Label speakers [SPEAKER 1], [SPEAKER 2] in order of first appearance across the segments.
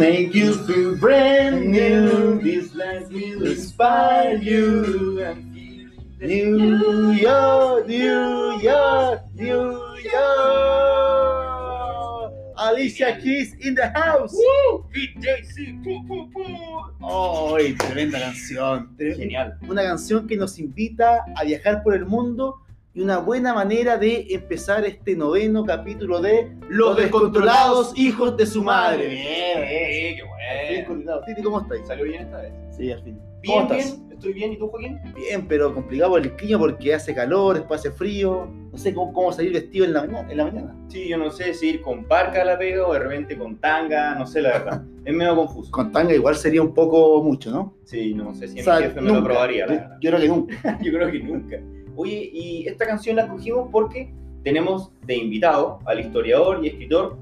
[SPEAKER 1] make you feel brand new. This life will inspire you. and New York, New York, New York. Alicia Keys in the house.
[SPEAKER 2] VJC, pu, pu, pu.
[SPEAKER 1] ¡Ay, tremenda canción!
[SPEAKER 2] Genial.
[SPEAKER 1] Una canción que nos invita a viajar por el mundo y una buena manera de empezar este noveno capítulo de Los descontrolados hijos de su madre.
[SPEAKER 2] Bien,
[SPEAKER 1] Bien,
[SPEAKER 2] qué bueno.
[SPEAKER 1] coordinado. Titi, ¿cómo estáis?
[SPEAKER 2] Salió bien esta vez.
[SPEAKER 1] Sí, al fin. ¿Cómo
[SPEAKER 2] Bien,
[SPEAKER 1] estás?
[SPEAKER 2] bien. Estoy bien. ¿Y tú, Joaquín?
[SPEAKER 1] Bien, pero complicado por el clima porque hace calor, después hace frío. No sé cómo, cómo salir vestido en la mañana. En la mañana.
[SPEAKER 2] Sí, yo no sé si ir con parca a la pega o de repente con tanga, no sé la verdad. Es medio confuso.
[SPEAKER 1] Con tanga igual sería un poco mucho, ¿no?
[SPEAKER 2] Sí, no sé si
[SPEAKER 1] O sea,
[SPEAKER 2] mi jefe me lo
[SPEAKER 1] nunca.
[SPEAKER 2] aprobaría, la
[SPEAKER 1] Yo, yo creo que nunca.
[SPEAKER 2] Yo creo que nunca. Oye, y esta canción la escogimos porque tenemos de invitado al historiador y escritor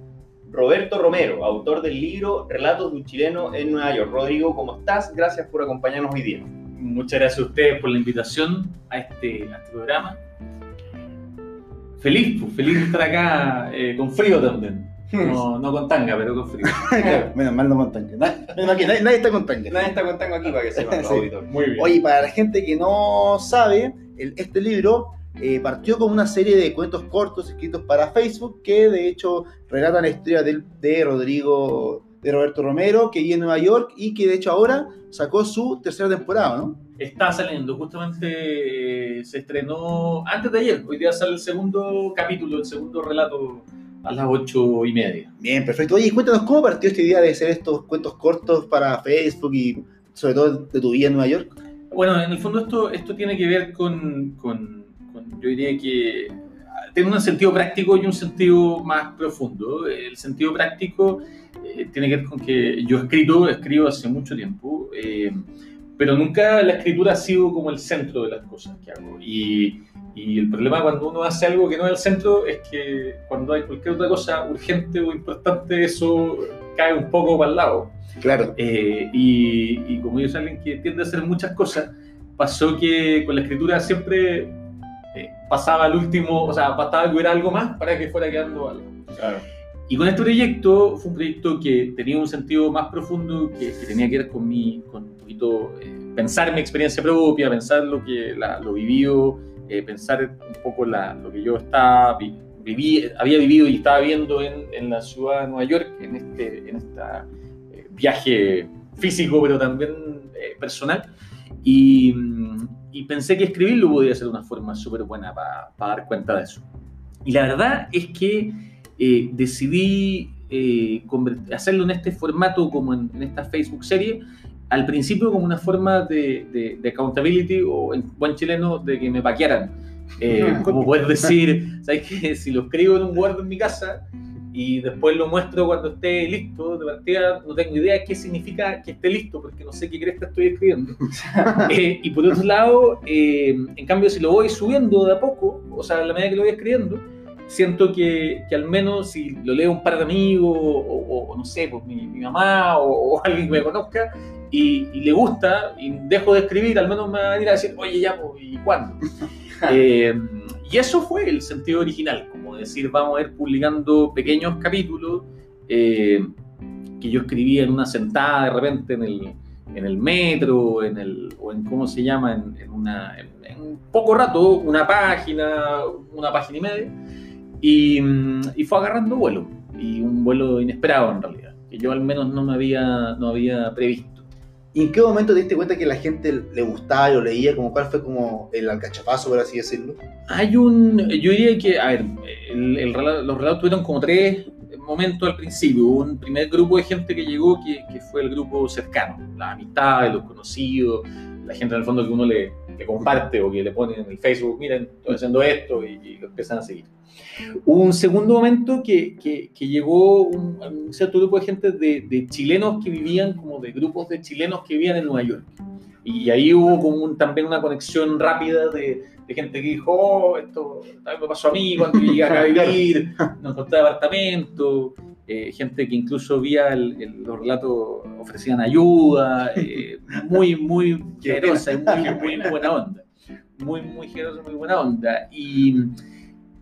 [SPEAKER 2] Roberto Romero, autor del libro Relatos de un chileno en Nueva York. Rodrigo, ¿cómo estás? Gracias por acompañarnos hoy día.
[SPEAKER 3] Muchas gracias a ustedes por la invitación a este, este programa. Feliz, pues, feliz de estar acá eh, con frío también. No, no con tanga, pero con frío.
[SPEAKER 1] Menos mal no con tanga. Nadie, menos mal que nadie, nadie está con tanga.
[SPEAKER 2] Nadie está contando aquí para que sepan
[SPEAKER 1] Sí.
[SPEAKER 2] auditores.
[SPEAKER 3] Muy bien.
[SPEAKER 1] Oye, para la gente que no sabe, el- este libro eh, partió como una serie de cuentos cortos escritos para Facebook que de hecho relatan la historia de Rodrigo, de Roberto Romero, que vive en Nueva York y que de hecho ahora sacó su tercera temporada, ¿no?
[SPEAKER 3] Está saliendo, justamente eh, se estrenó antes de ayer. Hoy día sale el segundo capítulo, el segundo relato a las ocho y media.
[SPEAKER 1] Bien, perfecto. Oye, cuéntanos cómo partió esta idea de hacer estos cuentos cortos para Facebook y sobre todo de tu vida en Nueva York.
[SPEAKER 3] Bueno, en el fondo esto, esto tiene que ver con, con- con- yo diría que tiene un sentido práctico y un sentido más profundo. El sentido práctico eh, tiene que ver con que yo he escrito, escribo hace mucho tiempo, eh, pero nunca la escritura ha sido como el centro de las cosas que hago. Y, y el problema cuando uno hace algo que no es el centro es que cuando hay cualquier otra cosa urgente o importante, eso cae un poco para el lado.
[SPEAKER 1] Claro.
[SPEAKER 3] Eh, y, y como yo soy alguien que tiende a hacer muchas cosas, pasó que con la escritura siempre eh, pasaba al último, o sea, bastaba que hubiera algo más para que fuera quedando algo.
[SPEAKER 2] Claro.
[SPEAKER 3] Y con este proyecto fue un proyecto que tenía un sentido más profundo, que, que tenía que ver con mi, con un poquito eh, pensar mi experiencia propia, pensar lo que la- lo vivido, eh, pensar un poco la- lo que yo estaba vi- viví, había vivido y estaba viendo en, en la ciudad de Nueva York, en este en esta, eh, viaje físico, pero también eh, personal. Y, y pensé que escribirlo podía ser una forma súper buena para dar cuenta de eso. Y la verdad es que eh, decidí eh, hacerlo en este formato, como en, en esta Facebook serie, al principio como una forma de, de- de accountability o en buen chileno de que me paquearan. Eh, como poder decir, ¿sabes qué? Si lo escribo en un Word en mi casa y después lo muestro cuando esté listo, de partida no tengo idea qué significa que esté listo, porque no sé qué crees que estoy escribiendo. Eh, y por otro lado, eh, en cambio, si lo voy subiendo de a poco, o sea, a la medida que lo voy escribiendo, siento que, que al menos si lo leo un par de amigos, o, o no sé, pues mi, mi mamá o, o alguien que me conozca, y, y le gusta, y dejo de escribir, al menos me va a venir a decir, oye, ya, pues, ¿y cuándo? Eh, y eso fue el sentido original, como decir, vamos a ir publicando pequeños capítulos eh, que yo escribía en una sentada de repente en el, en el metro, en el, o en cómo se llama, en, en una, en, en poco rato, una página, una página y media, y, y fue agarrando vuelo, y un vuelo inesperado en realidad, que yo al menos no me había, no había previsto.
[SPEAKER 1] ¿Y en qué momento te diste cuenta que la gente le gustaba y lo leía? Como ¿Cuál fue como el alcachafazo, por así decirlo?
[SPEAKER 3] Hay un, yo diría que, a ver, el- el los relatos tuvieron como tres momentos al principio. Hubo un primer grupo de gente que llegó que, que fue el grupo cercano, la amistad, los conocidos, la gente en el fondo que uno le, le comparte o que le pone en el Facebook, miren, estoy haciendo esto y, y lo empiezan a seguir. Hubo un segundo momento que, que, que llegó un, un cierto grupo de gente de, de chilenos que vivían, como de grupos de chilenos que vivían en Nueva York. Y ahí hubo como un- también una conexión rápida de, de gente que dijo, oh, esto también me pasó a mí cuando llegué acá a vivir, no encontré apartamento, eh, gente que incluso vía el- el- los relatos ofrecían ayuda, eh, muy, muy generosa y muy, muy buena onda. Muy, muy generosa, muy buena onda. Y,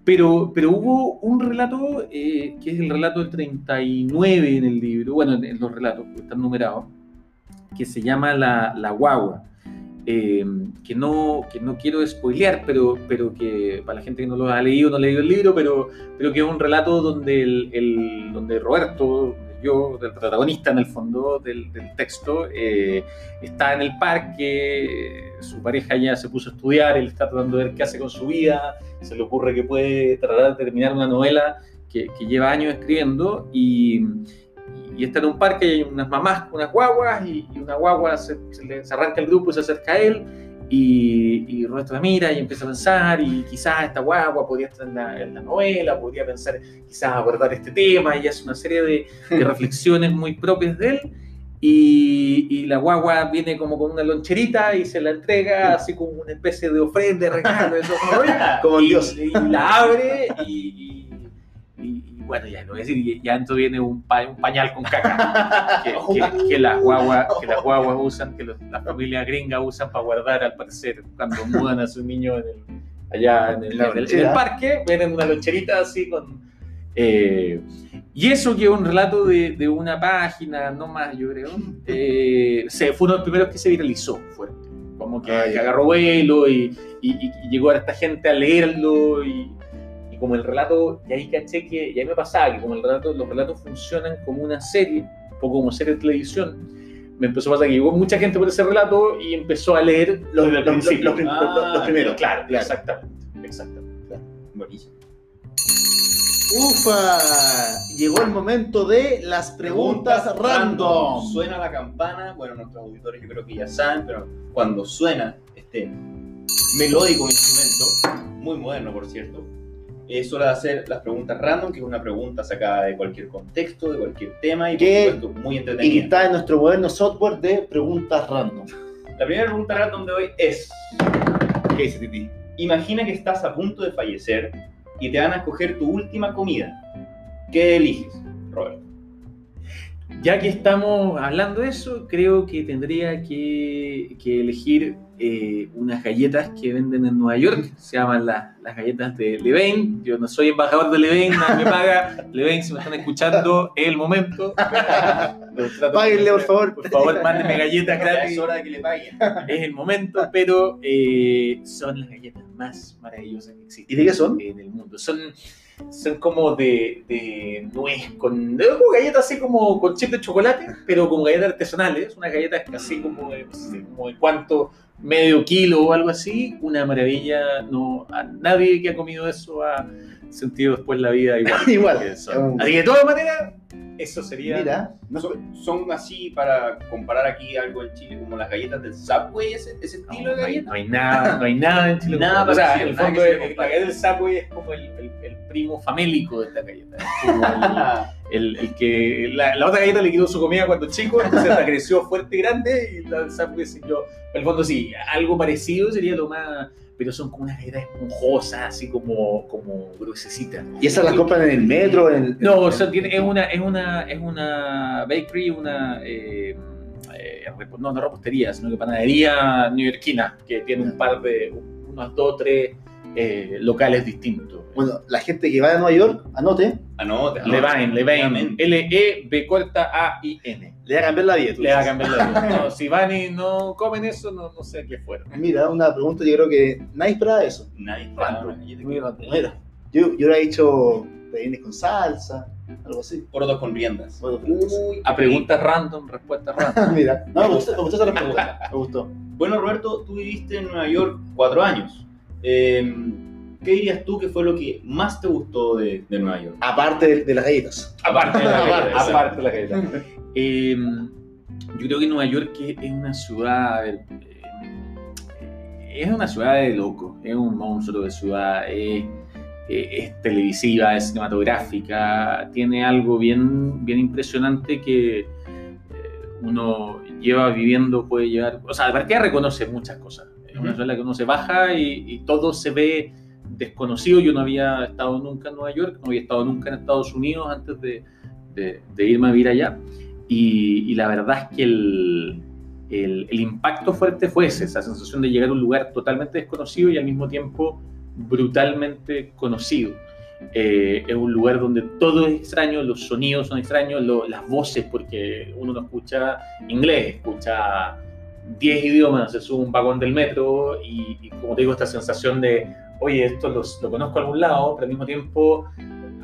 [SPEAKER 3] Pero, pero hubo un relato, eh, que es el relato del 39 en el libro, bueno, en, los relatos, están numerados, que se llama La, la Guagua. Eh, que, no, que no quiero spoilear, pero, pero que para la gente que no lo ha leído, no ha leído el libro, pero, pero que es un relato donde, el, donde Roberto, yo, el protagonista en el fondo del, del texto, eh, está en el parque, su pareja ya se puso a estudiar, él está tratando de ver qué hace con su vida, se le ocurre que puede tratar de terminar una novela que, que lleva años escribiendo y, y está en un parque y hay unas mamás con unas guaguas y, y una guagua se, se le- se arranca el grupo y se acerca a él y, y Roberto la mira y empieza a pensar y quizás esta guagua podría estar en la, en la novela, podría pensar quizás abordar este tema y hace una serie de, de reflexiones muy propias de él y, y la guagua viene como con una loncherita y se la entrega así como una especie de ofrenda, regalo, rollo.
[SPEAKER 1] Como
[SPEAKER 3] y,
[SPEAKER 1] Dios.
[SPEAKER 3] y la abre y, y- y- bueno, ya lo voy a decir, y ya dentro viene un, pa- un pañal con caca que, que- que las guaguas, que las guaguas usan, que los- las familias gringas usan para guardar al parecer cuando mudan a su niño en el- allá en el,
[SPEAKER 1] En la
[SPEAKER 3] en el- en el parque, vienen una loncherita así con... eh, y eso que es un relato de, de una página, no más yo creo, eh, se, fue uno de los primeros que se viralizó fuerte. Como que,
[SPEAKER 1] Ah,
[SPEAKER 3] que agarró vuelo y- y- y llegó a esta gente a leerlo y, y como el relato, y ahí caché que, y ahí me pasaba que como el relato, los relatos funcionan como una serie, un poco como serie de televisión, me empezó a pasar que llegó mucha gente por ese relato y empezó a leer
[SPEAKER 1] Los, los- los prim-
[SPEAKER 2] Ah,
[SPEAKER 1] los- los primeros.
[SPEAKER 3] Claro,
[SPEAKER 1] claro.
[SPEAKER 3] exactamente, exactamente.
[SPEAKER 2] Buenísimo.
[SPEAKER 1] Ufa, llegó el momento de las preguntas, random.
[SPEAKER 2] Suena la campana, bueno, nuestros auditores yo creo que ya saben, pero cuando suena este melódico instrumento, muy moderno por cierto, es hora de hacer las preguntas random, que es una pregunta sacada de cualquier contexto, de cualquier tema y por
[SPEAKER 1] ¿Qué?
[SPEAKER 2] supuesto muy
[SPEAKER 1] Y
[SPEAKER 2] entretenida.
[SPEAKER 1] está en nuestro moderno software de preguntas random.
[SPEAKER 2] La primera pregunta random de hoy es,
[SPEAKER 1] ¿Qué dice Titi?
[SPEAKER 2] imagina que estás a punto de fallecer y te van a escoger tu última comida. ¿Qué eliges, Robert?
[SPEAKER 3] Ya que estamos hablando de eso, creo que tendría que, que elegir eh, unas galletas que venden en Nueva York. Se llaman las, las galletas de Levain. Yo no soy embajador de Levain, nadie me paga. Levain, si me están escuchando, es el momento.
[SPEAKER 1] Páguenle, por favor.
[SPEAKER 3] Por favor, mándenme galletas gratis.
[SPEAKER 2] es hora de que le paguen.
[SPEAKER 3] Es el momento, pero eh, son las galletas más maravillosas que existen
[SPEAKER 1] ¿Y de qué son?
[SPEAKER 3] en el mundo. Son, son como de, de nuez, con de- como galletas así como con chip de chocolate, pero como galletas artesanales. Unas galletas así como de, no sé, como de cuánto, medio kilo o algo así. Una maravilla. No, a nadie que ha comido eso ha sentido después la vida igual.
[SPEAKER 1] Igual.
[SPEAKER 3] son. Así que de todas maneras, eso sería.
[SPEAKER 1] Mira, no.
[SPEAKER 2] Son, son así para comparar aquí algo en Chile como las galletas del Subway, ese, ese
[SPEAKER 3] No,
[SPEAKER 2] estilo de
[SPEAKER 3] no hay,
[SPEAKER 2] galleta.
[SPEAKER 3] no hay nada, no hay nada en Chile.
[SPEAKER 2] Nada
[SPEAKER 3] o sea, el fondo,
[SPEAKER 2] se le
[SPEAKER 3] la galleta del Subway es como el, el- el primo famélico de esta galleta. Es como el, el- que la, la otra galleta le quitó su comida cuando chico, entonces la creció fuerte y grande, y la del Subway siguió. En el fondo, sí, algo parecido sería lo más. Pero son como unas galletas esponjosas, así como, como gruesecitas.
[SPEAKER 1] ¿Y esas las compran en el metro? En el-
[SPEAKER 3] No, o
[SPEAKER 1] en-
[SPEAKER 3] sea, tiene, es una, es una, es una bakery, una eh, eh, no, no repostería, sino que panadería neoyorquina, que tiene un par de, unos dos o tres eh, locales distintos.
[SPEAKER 1] Bueno, la gente que va a Nueva York, anote,
[SPEAKER 2] anote, anote.
[SPEAKER 3] Levain, Levain,
[SPEAKER 2] Obviamente.
[SPEAKER 3] L-E-B corta A-I-N.
[SPEAKER 1] Le va a cambiar la dieta.
[SPEAKER 3] Le va a cambiar la vida. No, si van y no comen eso, no, no sé qué fueron.
[SPEAKER 1] Mira, una pregunta yo creo que nadie esperaba eso.
[SPEAKER 2] Nadie esperaba.
[SPEAKER 1] Mira, yo, yo hubiera dicho peines con salsa, algo así.
[SPEAKER 2] Porotos con riendas.
[SPEAKER 1] Porotos con
[SPEAKER 2] Uy,
[SPEAKER 3] A preguntas random, respuestas random.
[SPEAKER 1] Mira, no, me gustó, me gustó esa pregunta. Me gustó.
[SPEAKER 2] Bueno, Roberto, tú viviste en Nueva York cuatro años. Eh, ¿Qué dirías tú que fue lo que más te gustó de, de Nueva York?
[SPEAKER 1] Aparte de, de las galletas.
[SPEAKER 3] Aparte de la
[SPEAKER 1] Aparte,
[SPEAKER 3] galleta,
[SPEAKER 2] exacto.
[SPEAKER 3] aparte de la galleta. Eh, yo creo que Nueva York es una ciudad. eh, es una ciudad de loco, es un monstruo de ciudad, es, eh, es televisiva, es cinematográfica, tiene algo bien, bien impresionante que eh, uno lleva viviendo, puede llevar. O sea, de partida reconoce muchas cosas. Es una ciudad en la que uno se baja y, y todo se ve desconocido. Yo no había estado nunca en Nueva York, no había estado nunca en Estados Unidos antes de, de- de irme a vivir allá. Y, y la verdad es que el, el- el impacto fuerte fue ese, esa sensación de llegar a un lugar totalmente desconocido y al mismo tiempo brutalmente conocido. Eh, es un lugar donde todo es extraño, los sonidos son extraños, lo- las voces, porque uno no escucha inglés, escucha 10 idiomas, se sube un vagón del metro y, y como te digo, esta sensación de, oye, esto los- lo conozco a algún lado, pero al mismo tiempo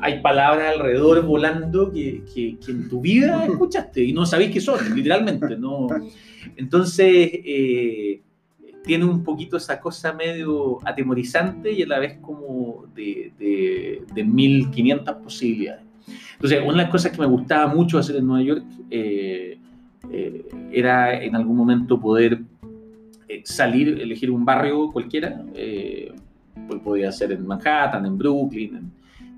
[SPEAKER 3] hay palabras alrededor volando que, que- que en tu vida escuchaste y no sabéis qué son, literalmente. ¿no? Entonces, eh, tiene un poquito esa cosa medio atemorizante y a la vez como de, de, de 1500 posibilidades. Entonces, una de las cosas que me gustaba mucho hacer en Nueva York eh, eh, era en algún momento poder salir, elegir un barrio cualquiera, eh, pues podía ser en Manhattan, en Brooklyn, en,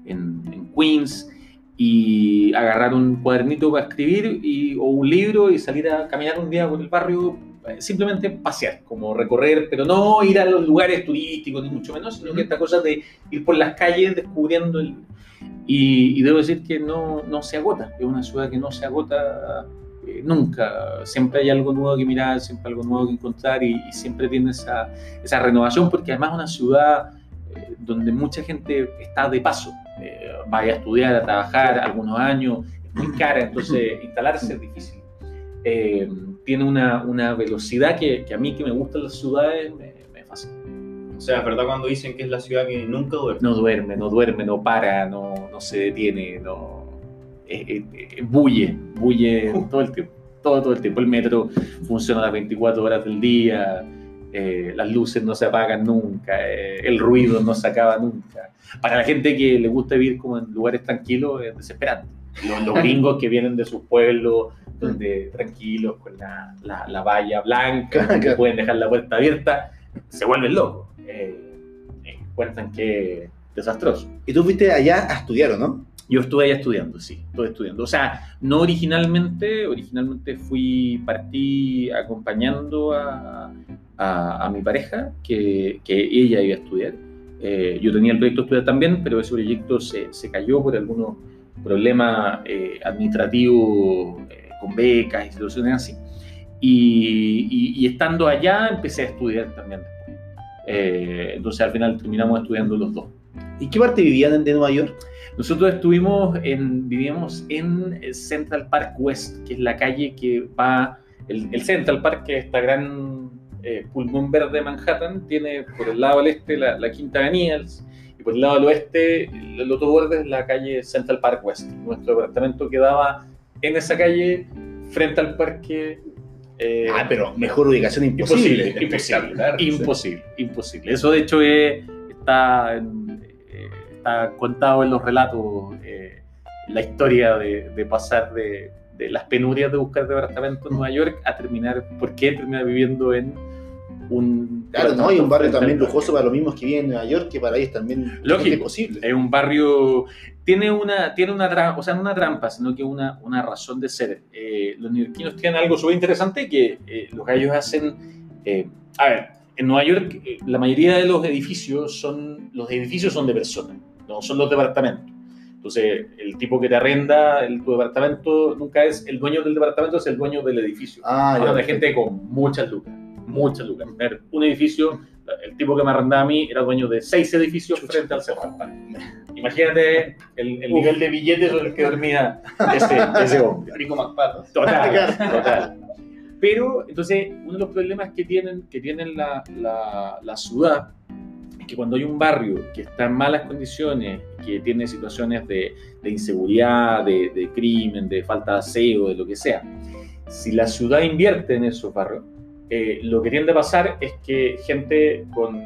[SPEAKER 3] en- en Queens, y agarrar un cuadernito para escribir y, o un libro y salir a caminar un día por el barrio, eh, simplemente pasear, como recorrer, pero no ir a los lugares turísticos, ni mucho menos, sino que esta cosa de ir por las calles descubriendo el... Y, y debo decir que no, no se agota, es una ciudad que no se agota eh, nunca, siempre hay algo nuevo que mirar, siempre algo nuevo que encontrar y, y siempre tiene esa, esa renovación, porque además es una ciudad eh, donde mucha gente está de paso, eh, vaya a estudiar, a trabajar algunos años, es muy cara, entonces instalarse es difícil. Eh, tiene una, una velocidad que, que a mí que me gustan las ciudades me, me fascina.
[SPEAKER 2] O sea, es verdad cuando dicen que es la ciudad que nunca duerme.
[SPEAKER 3] No duerme, no duerme, no para, no, no se detiene, no eh, eh, eh, bulle, bulle todo el tiempo. Todo, todo el tiempo. El metro funciona las 24 horas del día, eh, las luces no se apagan nunca, eh, el ruido no se acaba nunca. Para la gente que le gusta vivir como en lugares tranquilos es desesperante. Los, los gringos que vienen de sus pueblos, donde tranquilos, con la, la, la valla blanca,
[SPEAKER 1] Claro.
[SPEAKER 3] pueden dejar la puerta abierta, se vuelven locos. Eh, cuentan que es desastroso.
[SPEAKER 1] Y tú fuiste allá a estudiar, ¿o no?
[SPEAKER 3] Yo estuve allá estudiando, sí, estuve estudiando. O sea, no originalmente, originalmente fui, partí acompañando a, a, a mi pareja, que, que ella iba a estudiar. Eh, yo tenía el proyecto de estudiar también, pero ese proyecto se, se cayó por algunos problemas eh, administrativos, eh, con becas y situaciones así. Y, y- y estando allá empecé a estudiar también después. Eh, entonces al final terminamos estudiando los dos.
[SPEAKER 1] ¿Y qué parte vivían de Nueva York?
[SPEAKER 3] Nosotros estuvimos en, vivíamos en Central Park West, que es la calle que va, el, el Central Park, que es esta gran eh, pulmón verde de Manhattan, tiene por el lado del este la, la Quinta Avenida y por el lado del oeste, el, otro borde es la calle Central Park West. Nuestro departamento quedaba en esa calle, frente al parque. eh,
[SPEAKER 1] Ah, pero mejor ubicación imposible.
[SPEAKER 3] Imposible, imposible, imposible, imposible. Eso de hecho es- está, en- eh, está contado en los relatos, eh, la historia de, de pasar de, de las penurias de buscar departamento en Nueva York a terminar, ¿por qué terminar viviendo en un...
[SPEAKER 1] Claro, ¿no? Hay un barrio también lujoso para los mismos que viven en Nueva York, que para ellos también
[SPEAKER 3] Lógico.
[SPEAKER 1] es imposible.
[SPEAKER 3] Es un barrio, tiene una, tiene una o sea, no una trampa, sino que una, una razón de ser. Eh, los neoyorquinos tienen algo súper interesante que eh, los gallos hacen, eh, a ver, en Nueva York eh, la mayoría de los edificios son, los edificios son de personas, no son los departamentos. Entonces, el tipo que te arrenda el, tu departamento nunca es el dueño del departamento, es el dueño del edificio.
[SPEAKER 1] Ah, ya.
[SPEAKER 3] de gente con muchas lucas, muchas lucas. Ver, Un edificio, el tipo que me arrendaba a mí era dueño de seis edificios frente al Park. Imagínate el, el nivel de billetes sobre el que dormía ese, ese hombre.
[SPEAKER 2] Rico McPatos.
[SPEAKER 3] Total, total. Pero, entonces, uno de los problemas que tienen, que tienen la, la, la ciudad que cuando hay un barrio que está en malas condiciones, que tiene situaciones de, de inseguridad, de, de crimen, de falta de aseo, de lo que sea, si la ciudad invierte en esos barrios, eh, lo que tiende a pasar es que gente con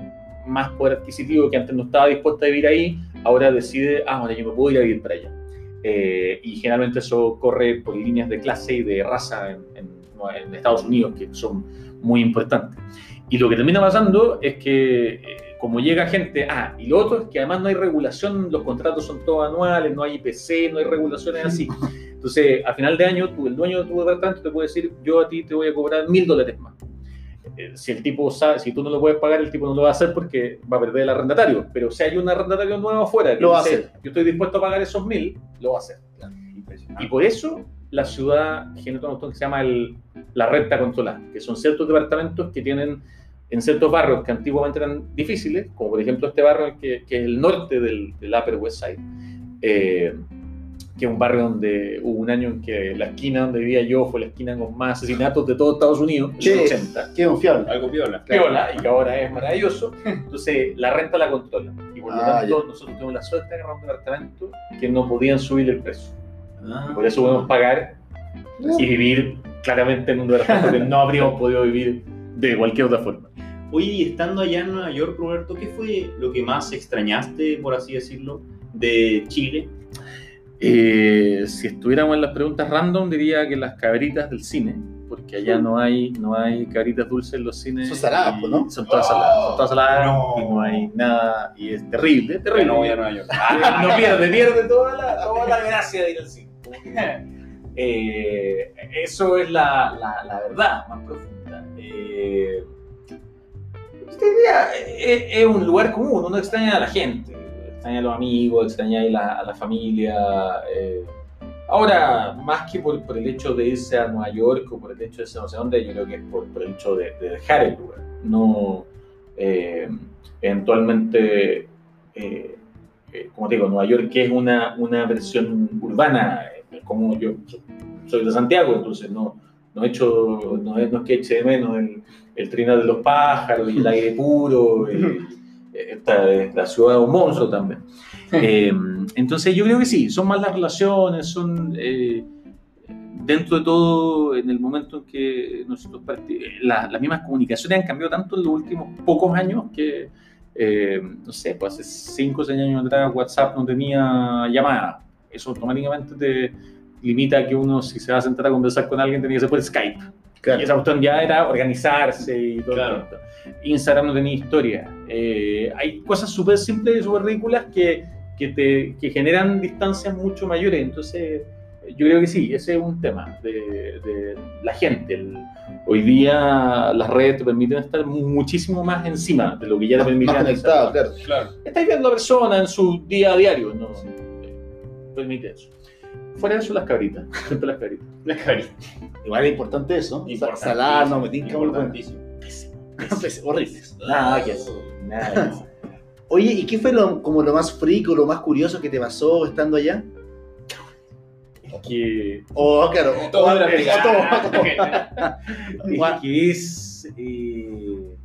[SPEAKER 3] más poder adquisitivo que antes no estaba dispuesta a vivir ahí, ahora decide, ah, ahora yo me puedo ir a vivir para allá. Eh, y generalmente eso corre por líneas de clase y de raza en, en- en Estados Unidos, que son muy importantes. Y lo que termina pasando es que, eh, como llega gente, ah, y lo otro es que además no hay regulación, los contratos son todos anuales, no hay IPC, no hay regulaciones así. Entonces, a final de año, tú, el dueño de tu departamento te puede decir, yo a ti te voy a cobrar mil dólares más. Eh, Si el tipo sabe, si tú no lo puedes pagar, el tipo no lo va a hacer porque va a perder el arrendatario. Pero si hay un arrendatario nuevo afuera que
[SPEAKER 1] Lo va a hacer.
[SPEAKER 3] yo estoy dispuesto a pagar esos mil, lo va a hacer. Y por eso la ciudad genera cuestión que se llama el- la renta controlada, que son ciertos departamentos que tienen en ciertos barrios que antiguamente eran difíciles, como por ejemplo este barrio que, que es el norte del, del Upper West Side, eh, que es un barrio donde hubo un año en que la esquina donde vivía yo fue la esquina con más asesinatos de todo Estados Unidos, en los 80.
[SPEAKER 1] Qué confiable.
[SPEAKER 2] Algo piola.
[SPEAKER 3] Piola, y que ahora es maravilloso. Entonces, la renta la controlan. Y por lo
[SPEAKER 1] Ah,
[SPEAKER 3] tanto, nosotros tuvimos la suerte de agarrar un departamento que no podían subir el precio. Y por eso podemos pagar y vivir claramente en un departamento que no habríamos podido vivir de cualquier otra forma.
[SPEAKER 2] Oye, y estando allá en Nueva York, Roberto, ¿qué fue lo que más extrañaste, por así decirlo, de Chile?
[SPEAKER 3] Eh, si estuviéramos en las preguntas random, diría que las cabritas del cine, porque allá no hay, no hay cabritas dulces en los cines.
[SPEAKER 1] Son saladas, pues, ¿no?
[SPEAKER 3] Son todas saladas, son todas saladas
[SPEAKER 2] No.
[SPEAKER 3] y no hay nada, y es terrible, es terrible.
[SPEAKER 2] no voy a Nueva York.
[SPEAKER 3] No pierde, pierde toda la, toda la gracia de ir al cine. Eh, eso es la, la, la verdad más profunda. Eh, esta idea es, un lugar común, uno extraña a la gente, extraña a los amigos, extraña a la, familia. eh. Ahora, más que por, el hecho de irse a Nueva York o por el hecho de irse no sé dónde, yo creo que es por, el hecho de, de dejar el lugar. No, eh, eventualmente, eh, como te digo, Nueva York es una, una versión urbana, como yo so- soy de Santiago, entonces no, no, echo, no, es, no es que eche de menos el, el trinar de los pájaros y el aire puro. esta es la ciudad de un monstruo también. Eh, entonces yo creo que sí, son más las relaciones, son eh, dentro de todo, en el momento en que nosotros la- las mismas comunicaciones han cambiado tanto en los últimos pocos años que, eh, no sé, pues hace 5 o 6 años atrás WhatsApp no tenía llamada. Eso automáticamente te limita que uno, si se va a sentar a conversar con alguien, tenía que ser por Skype. Y esa cuestión ya era organizarse y todo.
[SPEAKER 2] Claro.
[SPEAKER 3] Instagram no tenía historia. Eh, hay cosas súper simples y súper ridículas que, que, te, que generan distancias mucho mayores. Entonces, yo creo que sí, ese es un tema de, de la gente. El- hoy día las redes te permiten estar mu- muchísimo más encima de lo que ya te permitían.
[SPEAKER 1] claro.
[SPEAKER 2] Claro.
[SPEAKER 3] Estáis viendo a la persona en su día a diario, no eh, permite eso. Fuera de eso, las cabritas. Siempre las cabritas.
[SPEAKER 2] La carita.
[SPEAKER 1] Igual es importante eso. Salada, no me tinca muy buena.
[SPEAKER 2] Importantísimo.
[SPEAKER 1] Pues, Horribles.
[SPEAKER 3] Nada que hacer. Nada que.
[SPEAKER 1] Oye, ¿y qué fue lo, como lo más freak o lo más curioso que te pasó estando allá?
[SPEAKER 3] que,
[SPEAKER 1] O, claro,
[SPEAKER 2] Todo
[SPEAKER 1] o-
[SPEAKER 2] era
[SPEAKER 1] todo.
[SPEAKER 3] es que es eh,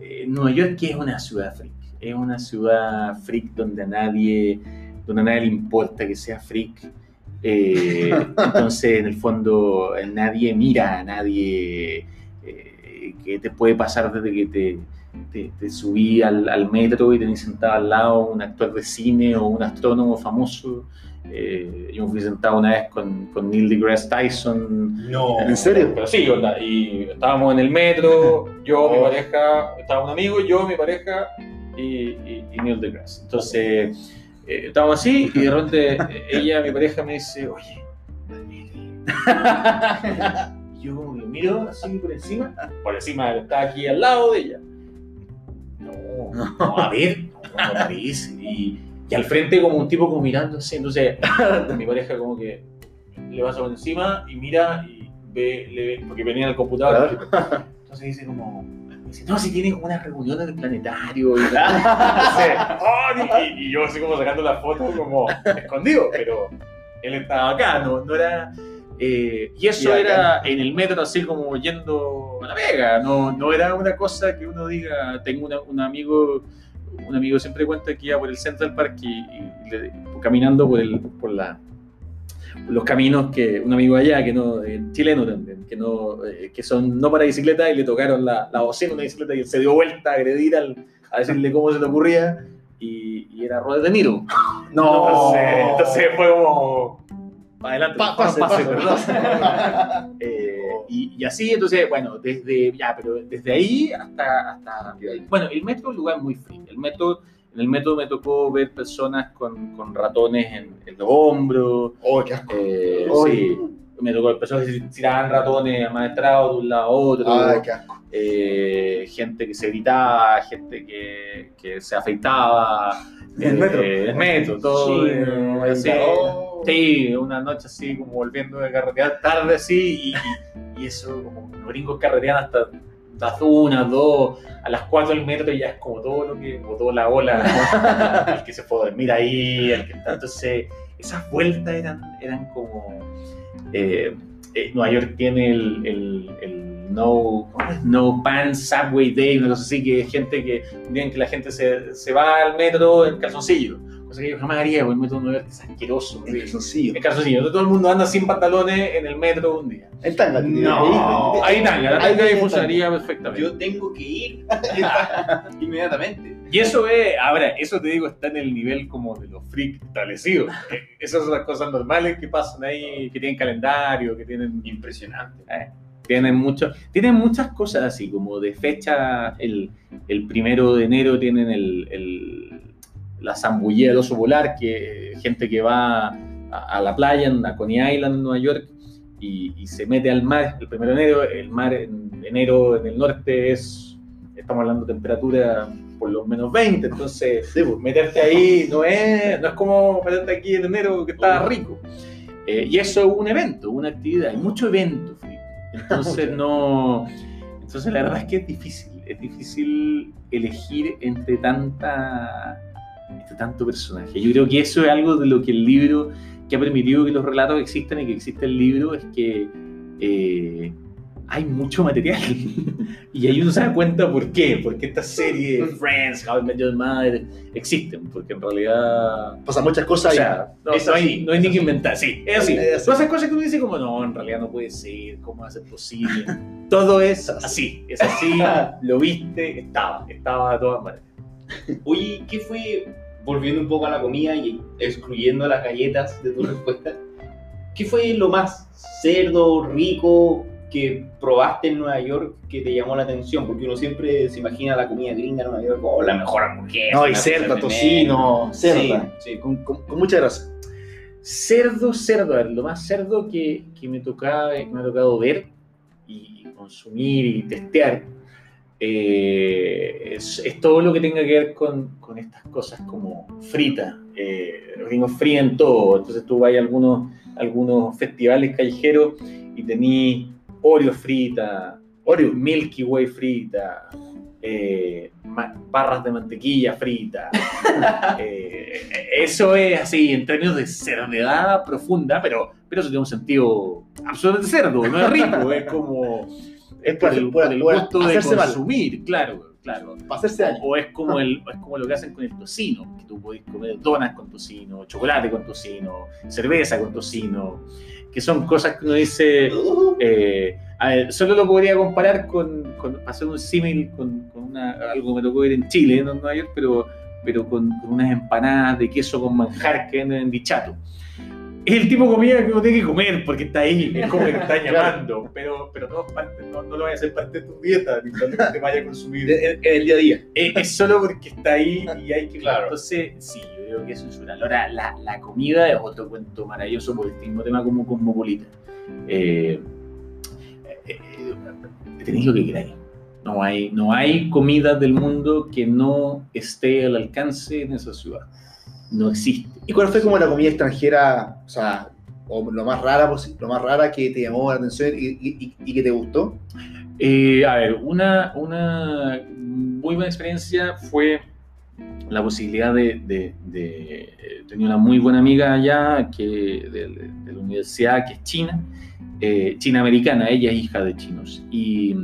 [SPEAKER 3] eh, Nueva York que es una ciudad freak es una ciudad freak donde a nadie donde a nadie le importa que sea freak Eh, entonces en el fondo nadie mira nadie eh, que te puede pasar desde que te te, te subí al, al metro y tenés sentado al lado un actor de cine o un astrónomo famoso. Eh, yo me fui sentado una vez con, con Neil deGrasse Tyson.
[SPEAKER 2] No.
[SPEAKER 1] ¿En serio?
[SPEAKER 3] Pero sí, onda, y estábamos en el metro, yo, mi
[SPEAKER 1] Oh.
[SPEAKER 3] pareja, estaba un amigo, yo, mi pareja y, y, y Neil deGrasse. Entonces, eh, estábamos así y de repente eh, ella, mi pareja, me dice, oye, Daniel". Y yo lo miro así por encima, por encima, está aquí al lado de ella. No, no, a ver, no, parece. Y, y al frente como un tipo como mirando así, entonces mi pareja como que le pasa por encima y mira y ve, le ve- porque venía al computador. Entonces dice como, dice, no, si tiene como unas reuniones del planetario. Y, Entonces, "Oh", y- y yo así como sacando la foto como escondido, pero él estaba acá, no, no era... eh, y eso
[SPEAKER 1] Y
[SPEAKER 3] era en el metro así como yendo a la vega, no, no era una cosa que uno diga, tengo una- un amigo, un amigo siempre cuenta que iba por el Central Park y, y le- caminando por, el, por la, los caminos que un amigo allá, que no, eh, chileno también, que, no, eh, que son no para bicicleta y le tocaron la, la bocina a una bicicleta y él se dio vuelta a agredir al, a decirle cómo se le ocurría y, y era Robert De Niro.
[SPEAKER 1] No.
[SPEAKER 3] Entonces, entonces fue como. para Adelante,
[SPEAKER 1] Pa- pase,
[SPEAKER 3] favor,
[SPEAKER 1] pase.
[SPEAKER 3] perdón. Eh, y, y así, entonces, bueno, desde, ya, pero desde ahí hasta, hasta. Bueno, el metro es un lugar muy frío. El metro, en el metro me tocó ver personas con, con ratones en, en los hombros.
[SPEAKER 1] Oh, qué asco.
[SPEAKER 3] eh, sí, me tocó ver personas que tiraban ratones amaestrados de un lado a otro.
[SPEAKER 1] Ay, qué asco.
[SPEAKER 3] eh, gente que se gritaba, gente que, que se afeitaba.
[SPEAKER 1] En el metro.
[SPEAKER 3] eh, el metro, todo.
[SPEAKER 1] Sí,
[SPEAKER 3] eh, así.
[SPEAKER 1] Oh.
[SPEAKER 3] Una noche así como volviendo de carretear tarde así y- y eso como los gringos carretean hasta una, dos, a las cuatro del metro ya es como todo lo que botó la ola, el que se fue a dormir ahí, el que. Entonces, esas vueltas eran, eran como. eh, eh, Nueva York tiene el, el- el no, no Pan Subway Day, una cosa así, que es gente que un día en que la gente se, se va al metro en calzoncillo. Cosa que yo jamás haría, el de Nueva York es asqueroso.
[SPEAKER 1] En calzoncillo.
[SPEAKER 3] En calzoncillo. Todo el mundo anda sin pantalones en el metro un día.
[SPEAKER 1] En tanga.
[SPEAKER 3] No, ahí tanga, la tanga ahí funcionaría perfectamente.
[SPEAKER 2] Yo tengo que ir inmediatamente.
[SPEAKER 3] Y eso es, ahora, eso te digo, está en el nivel como de los freaks establecidos. Eh, Esas son las cosas normales que pasan ahí, que tienen calendario, que tienen
[SPEAKER 2] Impresionante.
[SPEAKER 3] Eh, tienen, mucho, tienen muchas cosas así, como de fecha, el, el primero de enero tienen el, el- la zambullida del oso polar, que gente que va a, a la playa, en- a Coney Island, en Nueva York, y, y se mete al mar el primero de enero. El mar en enero en el norte es, estamos hablando de temperatura por los menos 20, entonces
[SPEAKER 1] Sí, pues.
[SPEAKER 3] meterte ahí no es, no es como meterte aquí en enero que está rico. Eh, y eso es un evento, una actividad, hay mucho evento. Entonces no. Entonces la verdad es que es difícil, es difícil elegir entre tanta. Entre tanto personaje. Yo creo que eso es algo de lo que el libro, que ha permitido que los relatos existan y que existe el libro, es que eh, hay mucho material. y ahí uno se da cuenta por qué, porque estas series, Friends, How I Met Your Mother, existen, porque en realidad
[SPEAKER 1] Pasan muchas
[SPEAKER 3] o
[SPEAKER 1] cosas ahí.
[SPEAKER 3] sea, no, no hay,
[SPEAKER 2] así.
[SPEAKER 3] no hay ni que inventar, sí, es así.
[SPEAKER 1] Es así.
[SPEAKER 3] Todas esas cosas que uno dice como, no, en realidad no puede ser, ¿cómo va a ser posible? Todo es así, es así, lo viste, estaba, estaba de todas maneras.
[SPEAKER 2] Oye, ¿qué fue, volviendo un poco a la comida y excluyendo las galletas de tu respuesta, qué fue lo más cerdo, rico que probaste en Nueva York que te llamó la atención? Porque uno siempre se imagina la comida gringa en Nueva York como la mejor hamburguesa.
[SPEAKER 1] No, y cerda, tocino,
[SPEAKER 2] Sí,
[SPEAKER 1] cerda.
[SPEAKER 2] sí.
[SPEAKER 1] Con, con- con mucha grasa.
[SPEAKER 3] Cerdo, cerdo, ver, lo más cerdo que, que me, tocaba, que me ha tocado ver y consumir y testear eh, es, es todo lo que tenga que ver con, con estas cosas como frita. Eh, fríen todo, entonces tú vas a algunos, algunos festivales callejeros y tení Oreo frita, Oreo Milky Way frita, eh, barras de mantequilla frita. Eh, eso es así, en términos de cerdedad profunda, pero, pero eso tiene un sentido absolutamente cerdo, no es rico, es como. Es por el, por el gusto de
[SPEAKER 1] hacerse mal.
[SPEAKER 3] consumir, claro, claro.
[SPEAKER 1] Para hacerse daño.
[SPEAKER 3] O es como, el, es como lo que hacen con el tocino, que tú podés comer donas con tocino, chocolate con tocino, cerveza con tocino, que son cosas que uno dice, eh, a ver, solo lo podría comparar con, hacer un símil con, con una, algo que me tocó ver en Chile, no en Nueva York, pero, pero con, con unas empanadas de queso con manjar que venden en Dichato. Es el tipo de comida que uno tiene que comer porque está ahí, es como que te está llamando, pero, pero no, lo vaya a hacer parte de tu dieta, ni cuando te vaya a consumir.
[SPEAKER 1] En, el día a día.
[SPEAKER 3] Es, es solo porque está ahí y hay que.
[SPEAKER 2] Claro.
[SPEAKER 3] Entonces, sí, yo creo que es una. Ahora, la, la comida es otro cuento maravilloso por el mismo tema como cosmopolita. Eh, eh, eh, tenéis lo que queráis. No hay, no hay comida del mundo que no esté al alcance en esa ciudad. No existe.
[SPEAKER 1] ¿Y cuál fue como la comida extranjera, o sea, o lo más rara, lo más rara que te llamó la atención y, y- que te gustó?
[SPEAKER 3] Eh, a ver, una, una muy buena experiencia fue la posibilidad de, de- eh, tenía una muy buena amiga allá que, de la universidad que es china, eh, china americana, ella es hija de chinos, y,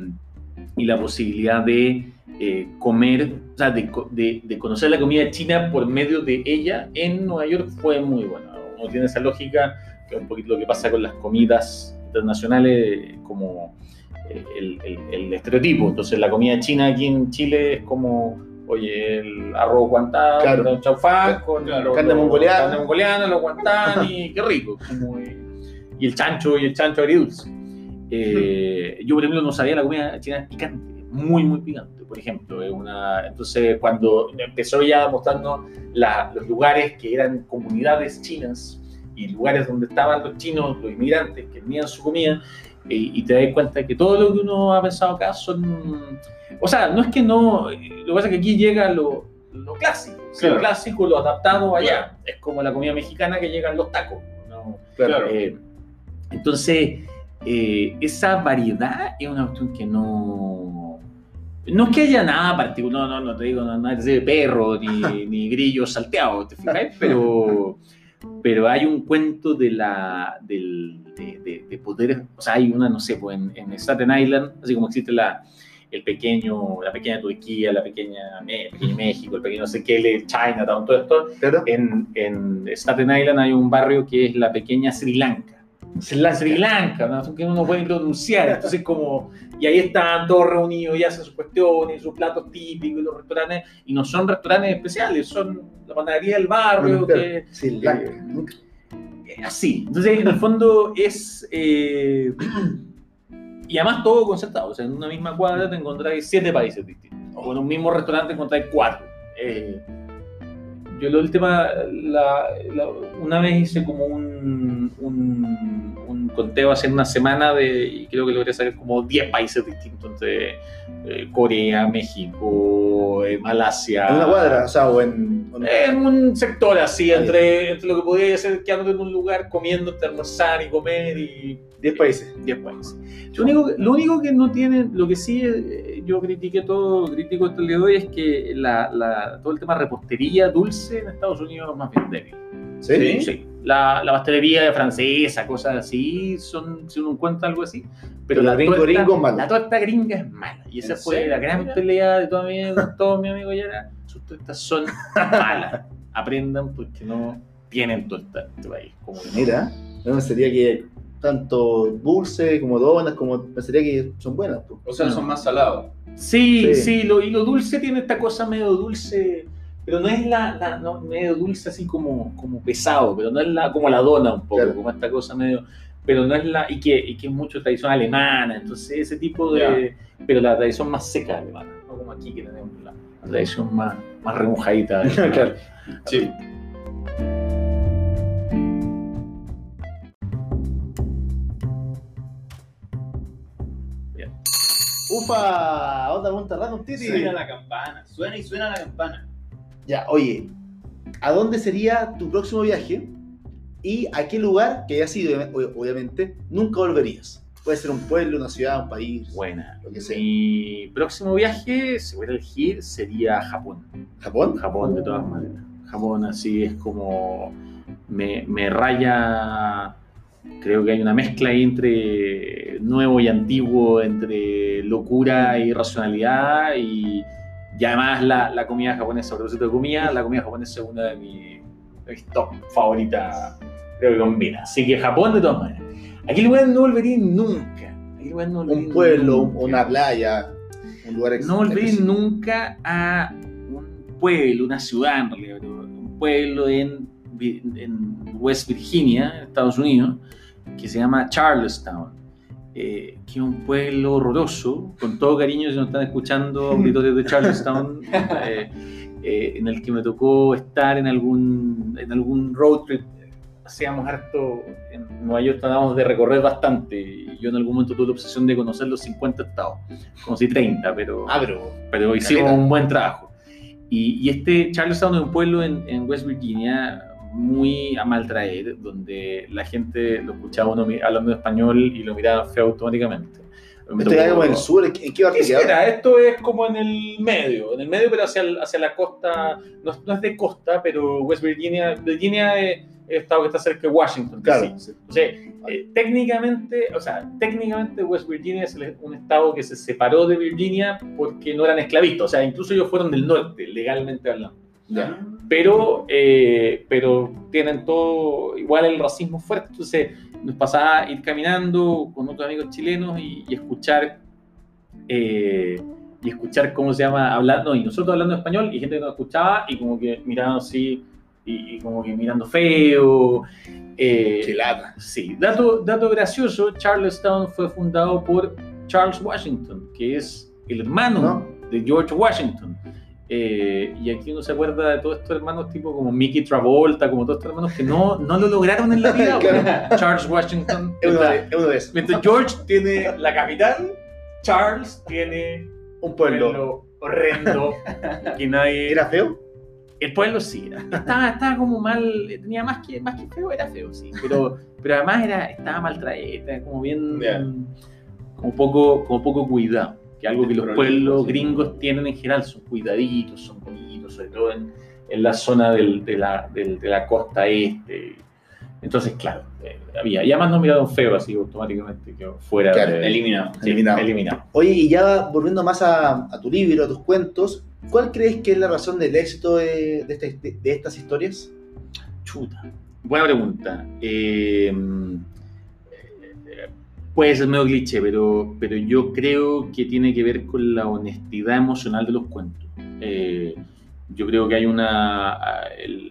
[SPEAKER 3] y la posibilidad de eh, comer, o sea, de, de- de conocer la comida china por medio de ella en Nueva York fue muy buena. Uno tiene esa lógica, que es un poquito lo que pasa con las comidas internacionales, como eh, el, el- el estereotipo. Entonces, la comida china aquí en Chile es como, oye, el arroz guantán,
[SPEAKER 1] Claro.
[SPEAKER 3] el chaufán, con
[SPEAKER 2] Claro.
[SPEAKER 3] los-
[SPEAKER 1] Carne mongoliana.
[SPEAKER 3] carne mongoliana, los guantán, y qué rico. como, eh, y el chancho, y el chancho agridulce. Eh, yo, por ejemplo, no sabía la comida china picante, muy, muy picante, por ejemplo. es una, entonces, cuando empezó ya mostrando la- los lugares que eran comunidades chinas y lugares donde estaban los chinos, los inmigrantes que tenían su comida, y te das cuenta que todo lo que uno ha pensado acá son... O sea, no es que no... Lo que pasa es que aquí llega lo, lo clásico.
[SPEAKER 2] Claro.
[SPEAKER 3] Lo clásico, lo adaptado allá. Es como la comida mexicana que llegan los tacos. ¿no?
[SPEAKER 2] Claro.
[SPEAKER 3] Eh, entonces, eh, esa variedad es una cuestión que no, No es que haya nada particular, no, no, no te digo no, nada de perro ni, ni grillos salteados, ¿te fijáis? Pero, pero hay un cuento de la del, de, de- de poder, o sea, hay una, no sé, pues en, en Staten Island, así como existe la, el pequeño, la pequeña Turquía, la pequeña, Me- pequeño México, el pequeño no sé qué, el Chinatown, todo esto,
[SPEAKER 1] Claro.
[SPEAKER 3] en, en Staten Island hay un barrio que es la pequeña Sri Lanka. La Sri Lanka, ¿no? que uno no puede pronunciar. Entonces, como. Y ahí están todos reunidos y hacen sus cuestiones, sus platos típicos, y los restaurantes. Y no son restaurantes especiales, son la panadería del barrio, que,
[SPEAKER 1] Sí,
[SPEAKER 3] eh, así. Entonces, en el fondo es. eh, y además todo concertado. O sea, en una misma cuadra te encontráis siete países distintos. O en un mismo restaurante encontráis cuatro. Eh, yo la última, la, la- una vez hice como un conteo hace una semana de, y creo que logré saber como 10 países distintos entre eh, Corea, México, eh, Malasia.
[SPEAKER 1] En una cuadra, o sea, o en. en-
[SPEAKER 3] En un sector así, entre, entre lo que podía ser quedándote en un lugar comiendo, almorzar y comer y
[SPEAKER 1] 10 países.
[SPEAKER 3] 10 países. Lo único, que- lo único que no tiene, lo que sí eh, yo critiqué todo, critico hasta el día de hoy es que la, la- todo el tema de repostería dulce en Estados Unidos es más bien débil.
[SPEAKER 1] ¿Sí?
[SPEAKER 3] Sí, la, la pastelería francesa, cosas así, son, si uno encuentra algo así. Pero
[SPEAKER 1] La
[SPEAKER 3] la,
[SPEAKER 1] gringo
[SPEAKER 3] torta,
[SPEAKER 1] gringo mala.
[SPEAKER 3] la torta gringa es mala. Y esa
[SPEAKER 2] ¿En
[SPEAKER 3] fue
[SPEAKER 2] serio?
[SPEAKER 3] la gran
[SPEAKER 2] Mira.
[SPEAKER 3] pelea de toda mi vida con todos mis amigos ya Sus tortas son malas. Aprendan porque no tienen torta en este país. Como.
[SPEAKER 1] Mira, no pensaría que tanto dulce como donas, como pensaría que son buenas. pues.
[SPEAKER 2] O sea, son más salados.
[SPEAKER 3] Sí,
[SPEAKER 1] Sí.
[SPEAKER 3] sí, lo, y lo dulce tiene esta cosa medio dulce, pero no es la, la- no, medio dulce así como, como pesado, pero no es la, como la dona un poco,
[SPEAKER 1] Claro.
[SPEAKER 3] como esta cosa medio, pero no es la, y que, y que es mucho tradición alemana, entonces ese tipo de, pero la tradición más seca alemana, no como aquí que tenemos la, la tradición más, más remojadita.
[SPEAKER 1] Claro.
[SPEAKER 2] Sí.
[SPEAKER 1] Ufa, otra pregunta random, Titi.
[SPEAKER 2] Suena la campana. Suena y suena la campana.
[SPEAKER 1] Ya, oye, ¿a dónde sería tu próximo viaje? ¿Y a qué lugar, que hayas ido, obvi- obviamente, nunca volverías? Puede ser un pueblo, una ciudad, un país,
[SPEAKER 3] Buena.
[SPEAKER 1] lo que sea.
[SPEAKER 3] Mi próximo viaje, si voy a elegir, sería Japón.
[SPEAKER 1] ¿Japón?
[SPEAKER 3] Japón de todas maneras. Japón así es como me, me raya, creo que hay una mezcla ahí entre nuevo y antiguo, entre locura y racionalidad y, y además la, la comida japonesa, a propósito de comida, la comida japonesa es una de mis, de mis top favoritas, creo que combina. Así que Japón de todas maneras. Aquí lugar no volvería nunca. Aquí lugar no volvería
[SPEAKER 1] Un pueblo,
[SPEAKER 3] nunca.
[SPEAKER 1] una playa, un lugar
[SPEAKER 3] No
[SPEAKER 1] específico.
[SPEAKER 3] nunca a un pueblo, una ciudad en realidad, un pueblo en, en West Virginia, Estados Unidos, que se llama Charlestown, eh, que es un pueblo horroroso, con todo cariño si nos están escuchando auditores de Charlestown, eh, eh, en el que me tocó estar en algún, en algún road trip. Hacíamos harto en Nueva York, tratábamos de recorrer bastante. Yo en algún momento tuve la obsesión de conocer los 50 estados, conocí 30, pero
[SPEAKER 1] Ah, pero
[SPEAKER 3] pero hicimos
[SPEAKER 1] Caleta.
[SPEAKER 3] un buen trabajo. Y, y este Charlestown es un pueblo en, en West Virginia muy a mal traer, donde la gente lo escuchaba uno hablando español y lo miraba feo automáticamente. Me
[SPEAKER 1] esto
[SPEAKER 3] tocó-
[SPEAKER 1] como en el sur, ¿en qué.
[SPEAKER 3] Esto es como en el medio, en el medio, pero hacia, el- hacia la costa, no, es- no es de costa, pero West Virginia, Virginia es el estado que está cerca de Washington.
[SPEAKER 1] Claro.
[SPEAKER 3] O sea, eh, técnicamente, o sea, técnicamente West Virginia es un estado que se separó de Virginia porque no eran esclavistas, o sea, incluso ellos fueron del norte, legalmente hablando.
[SPEAKER 1] Ya.
[SPEAKER 3] Pero, eh, pero tienen todo igual el racismo fuerte, entonces nos pasaba ir caminando con otros amigos chilenos y, y escuchar eh, y escuchar cómo se llama hablando y nosotros hablando español y gente que nos escuchaba y como que mirando así y, y como que mirando feo eh,
[SPEAKER 1] Qué lata.
[SPEAKER 3] Sí, dato, dato gracioso, Charlestown fue fundado por Charles Washington, que es el hermano
[SPEAKER 1] ¿No?
[SPEAKER 3] de George Washington. Eh, y aquí uno se acuerda de todos estos hermanos, tipo como Mickey Travolta, como todos estos hermanos que no, no lo lograron en la vida.
[SPEAKER 1] Claro.
[SPEAKER 3] Charles Washington.
[SPEAKER 1] Es uno de, uno de esos.
[SPEAKER 3] Mientras George tiene la capital, Charles tiene
[SPEAKER 1] Un pueblo.
[SPEAKER 3] pueblo horrendo que nadie...
[SPEAKER 1] ¿Era feo?
[SPEAKER 3] El pueblo sí, era- estaba, estaba como mal, tenía más que, más que feo, era feo, sí, pero, pero además era, estaba mal traído, era como bien, como poco, como poco cuidado, que algo que los pueblos
[SPEAKER 2] sí.
[SPEAKER 3] gringos tienen en general, son cuidaditos, son bonitos, sobre todo en, en la zona del- de, la, del- de la costa este. Entonces, claro, eh, había, ya más no miraron feo así automáticamente, que fuera
[SPEAKER 1] Claro,
[SPEAKER 3] de-
[SPEAKER 2] Eliminado.
[SPEAKER 3] sí,
[SPEAKER 1] eliminado.
[SPEAKER 3] eliminado.
[SPEAKER 1] Oye, y ya volviendo más a, a tu libro, a tus cuentos, ¿cuál crees que es la razón del éxito de, de este- de- de estas historias?
[SPEAKER 3] Chuta. Buena pregunta. Eh, puede ser medio cliché, pero, pero yo creo que tiene que ver con la honestidad emocional de los cuentos. Eh, yo creo que hay una... el-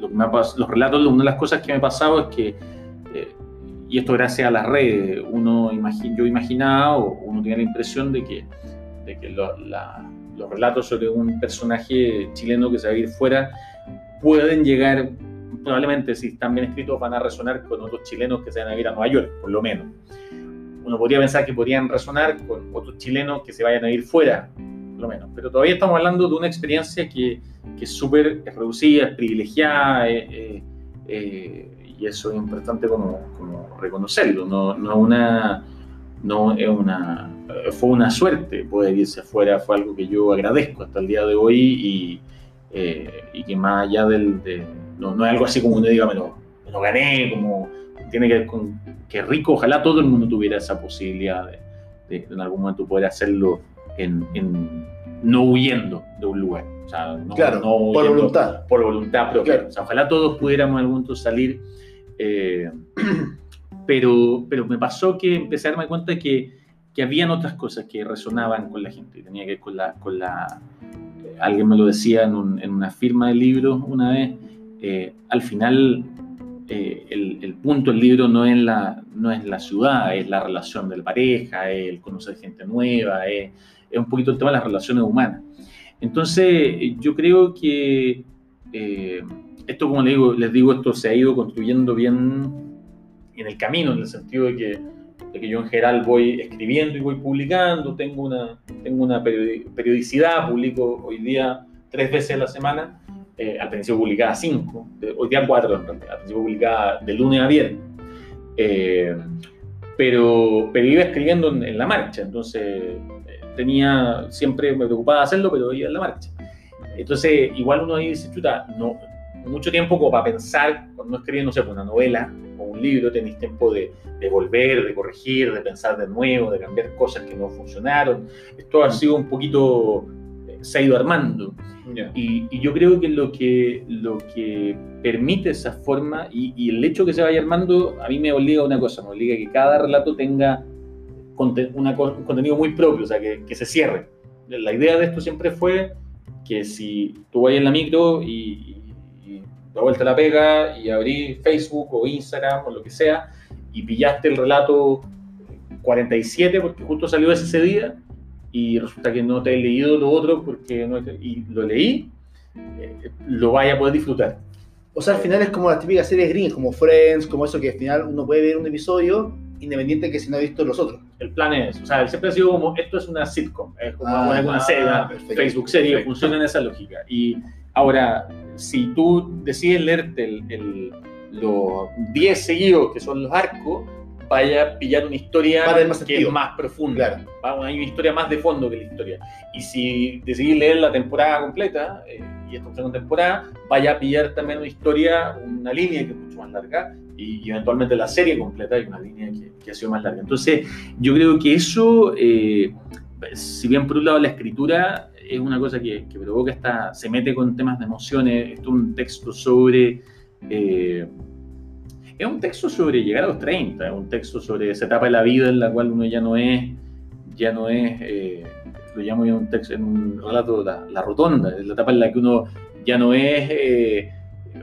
[SPEAKER 3] los relatos, una de las cosas que me ha pasado es que, eh, y esto gracias a las redes, uno imagi- yo imaginaba o uno tenía la impresión de que, de que lo- los relatos sobre un personaje chileno que se va a ir fuera pueden llegar, probablemente si están bien escritos, van a resonar con otros chilenos que se van a ir a Nueva York, por lo menos. Uno podría pensar que podrían resonar con otros chilenos que se vayan a ir fuera, por lo menos. Pero todavía estamos hablando de una experiencia que, que es súper reducida, es privilegiada, eh, eh, eh, y eso es importante como, reconocerlo. No, no, una, no es una, fue una suerte poder irse afuera, fue algo que yo agradezco hasta el día de hoy y, y que más allá del... de- no, no es algo así como uno diga, me lo, me lo gané, como tiene que ver con que rico, ojalá todo el mundo tuviera esa posibilidad de, de en algún momento poder hacerlo en, en- no huyendo de un lugar. O sea, no,
[SPEAKER 1] Claro,
[SPEAKER 3] no
[SPEAKER 1] por
[SPEAKER 3] huyendo-
[SPEAKER 1] voluntad.
[SPEAKER 3] por voluntad propia.
[SPEAKER 1] Claro.
[SPEAKER 3] O sea, ojalá todos pudiéramos en algún momento salir. eh, pero, pero me pasó que empecé a darme cuenta que, que habían otras cosas que resonaban con la gente. Y tenía que ver con la... Con la eh, alguien me lo decía en, un- en una firma de libros una vez. Eh, al final, eh, el, punto del libro no es, la, no es la ciudad, es la relación de la pareja, es el conocer gente nueva, es, un poquito el tema de las relaciones humanas. Entonces, yo creo que eh, esto, como les digo, les digo, esto se ha ido construyendo bien en el camino, en el sentido de que, de que yo en general voy escribiendo y voy publicando, tengo una, tengo una periodi- periodicidad, publico hoy día tres veces a la semana, eh, al principio publicaba cinco, de- hoy día cuatro en realidad, al principio publicaba de lunes a viernes. Eh, pero, pero iba escribiendo en, en la marcha, entonces eh, tenía, siempre me preocupaba hacerlo, pero iba en la marcha. Entonces, igual uno ahí dice, chuta, no, mucho tiempo como para pensar, cuando escribís, no sé, pues, una novela o un libro, tenéis tiempo de, de volver, de corregir, de pensar de nuevo, de cambiar cosas que no funcionaron. Esto ha sido un poquito, se ha ido armando. Y, y yo creo que lo que, lo que permite esa forma y, y el hecho que se vaya armando, a mí me obliga a una cosa, me obliga a que cada relato tenga una un contenido muy propio, o sea, que, que se cierre. La idea de esto siempre fue que si tú vas en la micro y, y, da vuelta la pega y abrí Facebook o Instagram o lo que sea y pillaste el relato 47 porque justo salió ese día y resulta que no te he leído lo otro porque no te- y lo leí, eh, lo vaya a poder disfrutar.
[SPEAKER 1] O sea, al final es como las típicas series gringas, como Friends, como eso que al final uno puede ver un episodio independiente que si no ha visto los otros.
[SPEAKER 3] El plan es, o sea, siempre ha sido como, esto es una sitcom, es como
[SPEAKER 1] Ah,
[SPEAKER 3] una, serie,
[SPEAKER 1] perfecto.
[SPEAKER 3] Facebook serie,
[SPEAKER 2] Perfecto.
[SPEAKER 3] funciona en esa lógica. Y ahora, si tú decides leerte el, el- los 10 seguidos, que son los arcos, vaya a pillar una historia
[SPEAKER 1] más
[SPEAKER 3] que es más profunda.
[SPEAKER 1] Claro.
[SPEAKER 3] Va- Hay una historia más de fondo que la historia. Y si decidís leer la temporada completa, eh, y esta segunda temporada, vaya a pillar también una historia, una línea que es mucho más larga, y, y eventualmente la serie completa y una línea que, que ha sido más larga. Entonces, yo creo que eso, eh, si bien por un lado la escritura es una cosa que, que provoca esta, se mete con temas de emociones, esto es un texto sobre... eh, es un texto sobre llegar a los 30, es un texto sobre esa etapa de la vida en la cual uno ya no es, ya no es, eh, lo llamo yo en un texto, en un relato, la, la rotonda, es la etapa en la que uno ya no es eh,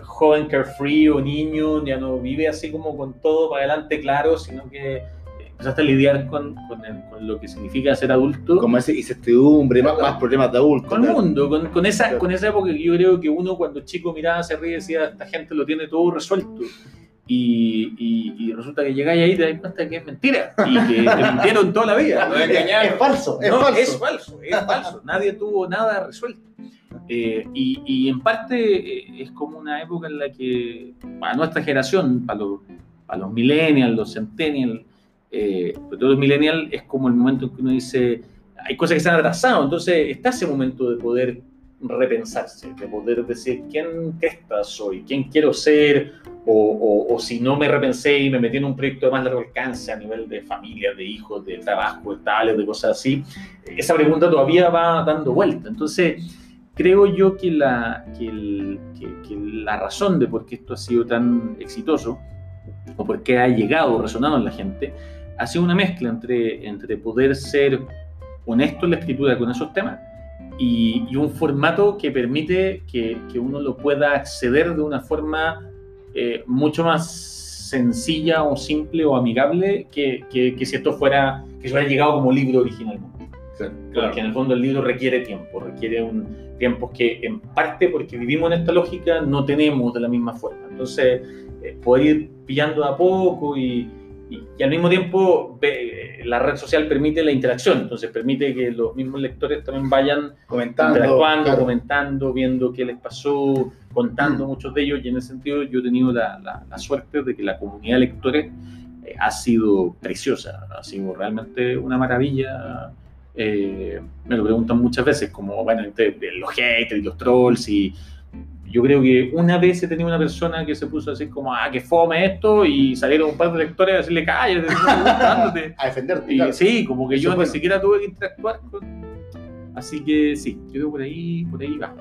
[SPEAKER 3] joven carefree o niño, ya no vive así como con todo para adelante claro, sino que empezaste a lidiar con, con, el- con lo que significa ser adulto
[SPEAKER 1] Como ese incertidumbre, más, más problemas de adulto.
[SPEAKER 3] con el mundo, con, con esa, con esa época que yo creo que uno cuando chico miraba hacia arriba y decía, esta gente lo tiene todo resuelto. Y, y- y resulta que llegáis ahí y te das cuenta que es mentira y que te mintieron toda la vida.
[SPEAKER 2] Engañaron.
[SPEAKER 1] Es falso, es
[SPEAKER 3] No,
[SPEAKER 1] falso.
[SPEAKER 3] es falso, es falso. Nadie tuvo nada resuelto. Eh, y, y en parte eh, es como una época en la que, para nuestra generación, para los, para los millennials, los centennials, eh, sobre todo los millennials, es como el momento en que uno dice, hay cosas que se han atrasado, entonces está ese momento de poder repensarse, de poder decir quién cresta soy, quién quiero ser, o, si no me repensé y me metí en un proyecto de más largo alcance a nivel de familia, de hijos, de trabajo, de de cosas así, esa pregunta todavía va dando vuelta. Entonces, creo yo que la, que, la razón de por qué esto ha sido tan exitoso, o por qué ha llegado, resonado en la gente, ha sido una mezcla entre, entre poder ser honesto en la escritura con esos temas y, y un formato que permite que, que, uno lo pueda acceder de una forma eh, mucho más sencilla o simple o amigable que, que, si esto fuera, que se hubiera llegado como libro originalmente. Claro. Porque en el fondo el libro requiere tiempo, requiere un tiempos que en parte porque vivimos en esta lógica no tenemos de la misma forma. Entonces, eh, poder ir pillando a poco y, y, al mismo tiempo la red social permite la interacción, entonces permite que los mismos lectores también vayan
[SPEAKER 1] comentando,
[SPEAKER 3] comentando, viendo qué les pasó, contando mm. muchos de ellos, y en ese sentido yo he tenido la, la, suerte de que la comunidad de lectores eh, ha sido preciosa, ha sido realmente una maravilla. Eh, me lo preguntan muchas veces, como, bueno, los haters y los trolls y yo creo que una vez he tenido una persona que se puso así como, ah, que fome esto, y salieron un par de lectores a decirle, cállate,
[SPEAKER 1] a defenderte.
[SPEAKER 3] Y, Sí, como que yo ni siquiera tuve que interactuar con... Así que sí, yo creo por ahí, por ahí va.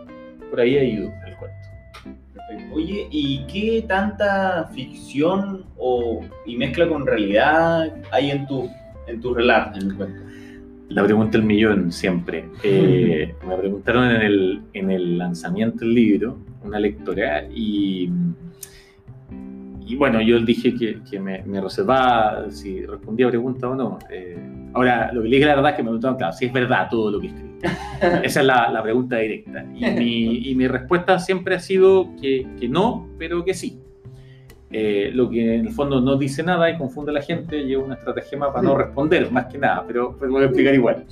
[SPEAKER 3] Por ahí ha ido el cuento.
[SPEAKER 2] Oye, ¿y qué tanta ficción o, y mezcla con realidad hay en tu, en tu relato, en el cuento?
[SPEAKER 3] La pregunta del millón siempre. Eh, me preguntaron en el, en el lanzamiento del libro, una lectora, y, y bueno, yo dije que, que me, me, reservaba si respondía a pregunta o no. Eh, ahora, lo que le dije la verdad es que me preguntaron, claro, si es verdad todo lo que escribí. Esa es la, la pregunta directa. Y mi, y mi, respuesta siempre ha sido que, que no, pero que sí. Eh, lo que en el fondo no dice nada y confunde a la gente y es una estrategia para no responder, más que nada, pero, pero voy a explicar igual.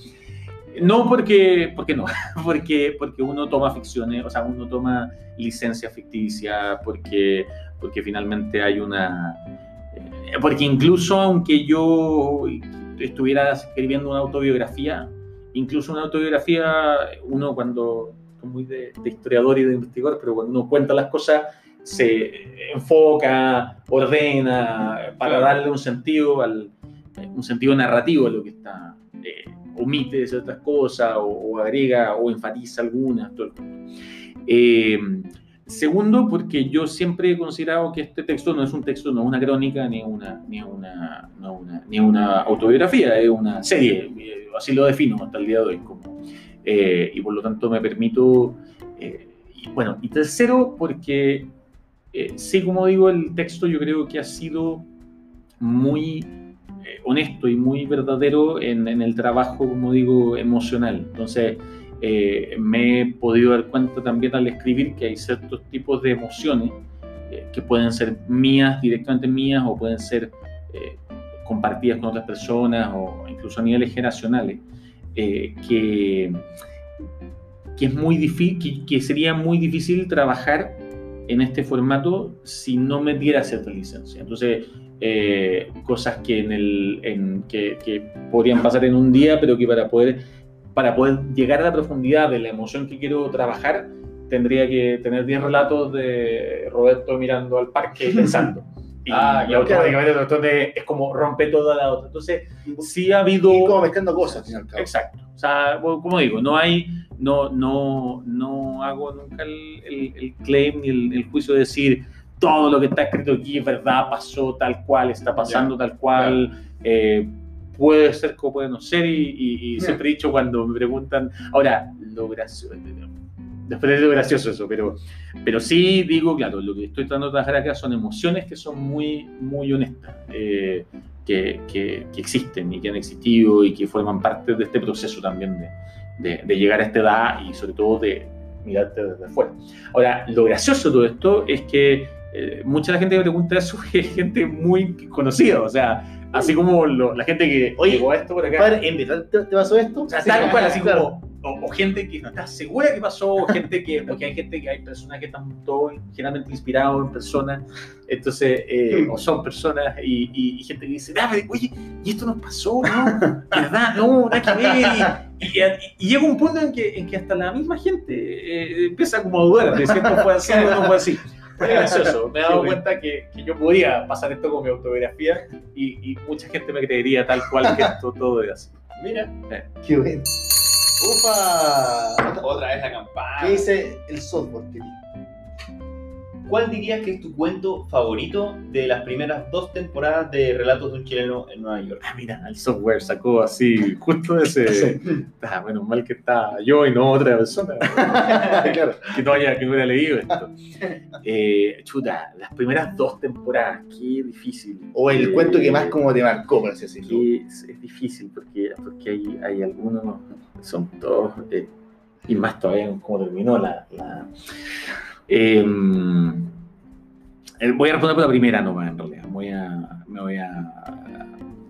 [SPEAKER 3] No porque, porque no, porque, porque uno toma ficciones, o sea, uno toma licencia ficticia, porque, porque finalmente hay una... Eh, porque incluso aunque yo estuviera escribiendo una autobiografía, incluso una autobiografía, uno cuando, muy de, de historiador y de investigador, pero cuando uno cuenta las cosas, se enfoca, ordena, para darle un sentido, al, un sentido narrativo a lo que está, eh, omite ciertas cosas o, agrega o enfatiza algunas. Todo eh, segundo, porque yo siempre he considerado que este texto no es un texto, no es una crónica, ni una, ni una, ni una autobiografía, es una serie, eh, así lo defino hasta el día de hoy. Como, y por lo tanto me permito... y, bueno, y tercero, porque eh, sí, como digo, el texto yo creo que ha sido muy eh, honesto y muy verdadero en, el trabajo, como digo, emocional. Entonces, eh, me he podido dar cuenta también al escribir que hay ciertos tipos de emociones que pueden ser mías, directamente mías, o pueden ser compartidas con otras personas, o incluso a niveles generacionales, que, que, es muy que sería muy difícil trabajar en este formato si no me diera cierta licencia. Entonces, eh, cosas que, en el, en, que, que, podrían pasar en un día, pero que para poder, para poder llegar a la profundidad de la emoción que quiero trabajar, tendría que tener 10 relatos de Roberto mirando al parque pensando. Y, ah, y automáticamente es como rompe toda la otra. Entonces, sí ha habido...
[SPEAKER 1] Y como mezclando cosas, al.
[SPEAKER 3] Exacto. O sea, como digo, no hay no, no, no hago nunca el, el, claim ni el, juicio de decir todo lo que está escrito aquí es verdad, pasó tal cual, está pasando tal cual. Eh, puede ser como puede no ser y, siempre he dicho cuando me preguntan, ahora, lo gracioso, después es lo gracioso eso, pero, pero sí digo, claro, lo que estoy tratando de trabajar acá son emociones que son muy, muy honestas, eh, que, que, que, existen y que han existido y que forman parte de este proceso también de, de, llegar a esta edad y sobre todo de mirarte desde fuera. Ahora, lo gracioso de todo esto es que eh, mucha la gente me pregunta eso es gente muy conocida, o sea, así como la gente que
[SPEAKER 1] Oye, llegó a esto por acá. Padre, ¿En verdad te, pasó esto?
[SPEAKER 3] O sea, tal cual, así como, o, gente que no está segura que pasó, o gente que, porque hay gente que hay personas que están todo generalmente inspirados en personas, entonces, eh, o son personas, y, y, gente que dice, ah, oye, y esto nos pasó, ¿no? ¿Verdad? No, nada que ver. Y, y llega un punto en que, en que hasta la misma gente eh, empieza como a dudar de si esto fue así o no fue así. Fue gracioso. Me he dado cuenta que, que, yo podría pasar esto con mi autobiografía y, y, mucha gente me creería tal cual que esto todo es así.
[SPEAKER 2] Mira.
[SPEAKER 1] Eh. Qué bueno. ¡Ufa!
[SPEAKER 2] Otra vez la campana.
[SPEAKER 1] ¿Qué dice el software, querido?
[SPEAKER 2] ¿Cuál dirías que es tu cuento favorito de las primeras dos temporadas de Relatos de un chileno en Nueva York?
[SPEAKER 3] Ah, mira, el software sacó así, justo ese. ah, bueno, mal que está yo y no otra persona. claro, que no haya que no haya leído esto. Eh, chuta, las primeras dos temporadas, qué difícil.
[SPEAKER 1] O el
[SPEAKER 3] Eh,
[SPEAKER 1] cuento que más como te marcó, por así decirlo.
[SPEAKER 3] es, es difícil porque, porque hay, hay algunos, son todos, eh, y más todavía cómo terminó la... la eh, eh, voy a responder por la primera nomás, en realidad. Me voy a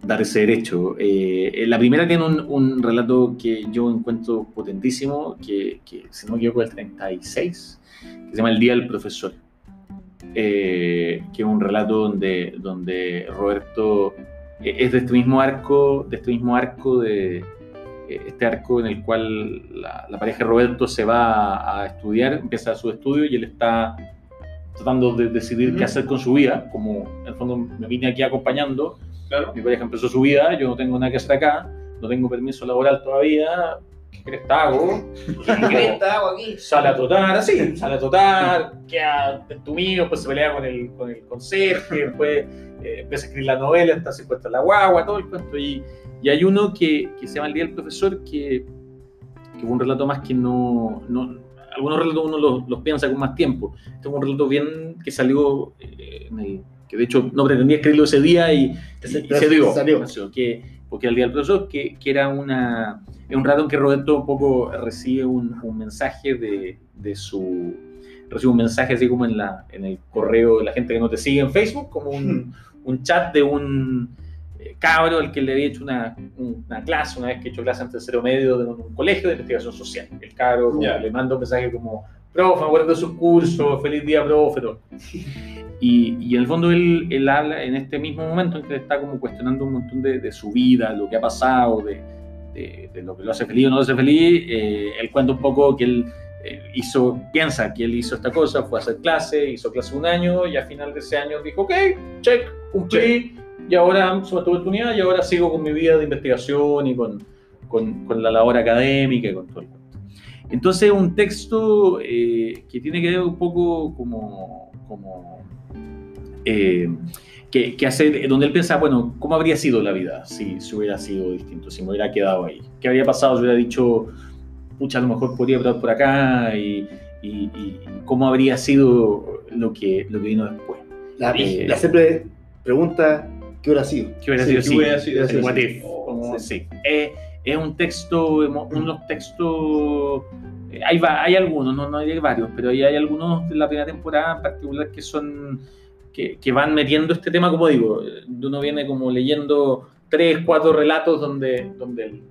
[SPEAKER 3] dar ese derecho. Eh, la primera tiene un, relato que yo encuentro potentísimo, que, que si no me equivoco el 36, que se llama El Día del Profesor. Eh, que es un relato donde, donde Roberto eh, es de este mismo arco, de este mismo arco de eh, este arco en el cual la, la, pareja de Roberto se va a estudiar, empieza su estudio y él está tratando de decidir qué hacer con su vida, como en el fondo me vine aquí acompañando,
[SPEAKER 2] claro.
[SPEAKER 3] mi pareja empezó su vida, yo no tengo nada que hacer acá, no tengo permiso laboral todavía, ¿qué crees que hago?
[SPEAKER 2] ¿Qué crees que hago aquí?
[SPEAKER 3] Sale a trotar, así, sale a trotar, queda entumido, después se pelea con el, con el conserje, después eh, empieza a escribir la novela, está se encuentra la guagua, todo el cuento, y, y hay uno que, que, se llama El Día del Profesor, que, que fue un relato más que no, no algunos relatos uno los, los, piensa con más tiempo. Este es un relato bien que salió, eh, en el, que de hecho no pretendía escribirlo ese día y, y, y se dio. Salió. Que, porque el día del profesor, que, que era una, un rato en que Roberto un poco recibe un, un mensaje de, de, su. Recibe un mensaje así como en, la, en el correo de la gente que no te sigue en Facebook, como un, un chat de un cabro al que le había hecho una, una, clase, una vez que he hecho clase en tercero medio de un, colegio de investigación social. El cabro yeah. le manda un mensaje como, profe, me acuerdo de sus cursos, feliz día, profe. Y, y, en el fondo él, él, habla en este mismo momento en que está como cuestionando un montón de, de su vida, lo que ha pasado, de, de, de, lo que lo hace feliz o no lo hace feliz. Eh, él cuenta un poco que él eh, hizo, piensa que él hizo esta cosa, fue a hacer clase, hizo clase un año y al final de ese año dijo, ok, check, cumplí. Check y ahora se me oportunidad y ahora sigo con mi vida de investigación y con, con, con la labor académica y con todo el. Entonces, un texto eh, que tiene que ver un poco como, como eh, que, que hace, donde él piensa, bueno, ¿cómo habría sido la vida si, si hubiera sido distinto, si me hubiera quedado ahí? ¿Qué habría pasado si hubiera dicho, pucha, a lo mejor podría estar por acá y, y, y, cómo habría sido lo que, lo que vino después?
[SPEAKER 1] La, eh, la siempre pregunta ¿Qué hubiera sido?
[SPEAKER 3] ¿Qué hubiera sido? Sí, hubiera sido? El what if. Como, sí. sí. Eh, es un texto, unos textos, eh, hay, hay algunos, no, no hay varios, pero hay, hay algunos de la primera temporada en particular que son, que, que van metiendo este tema, como digo, uno viene como leyendo tres, cuatro relatos donde, donde el,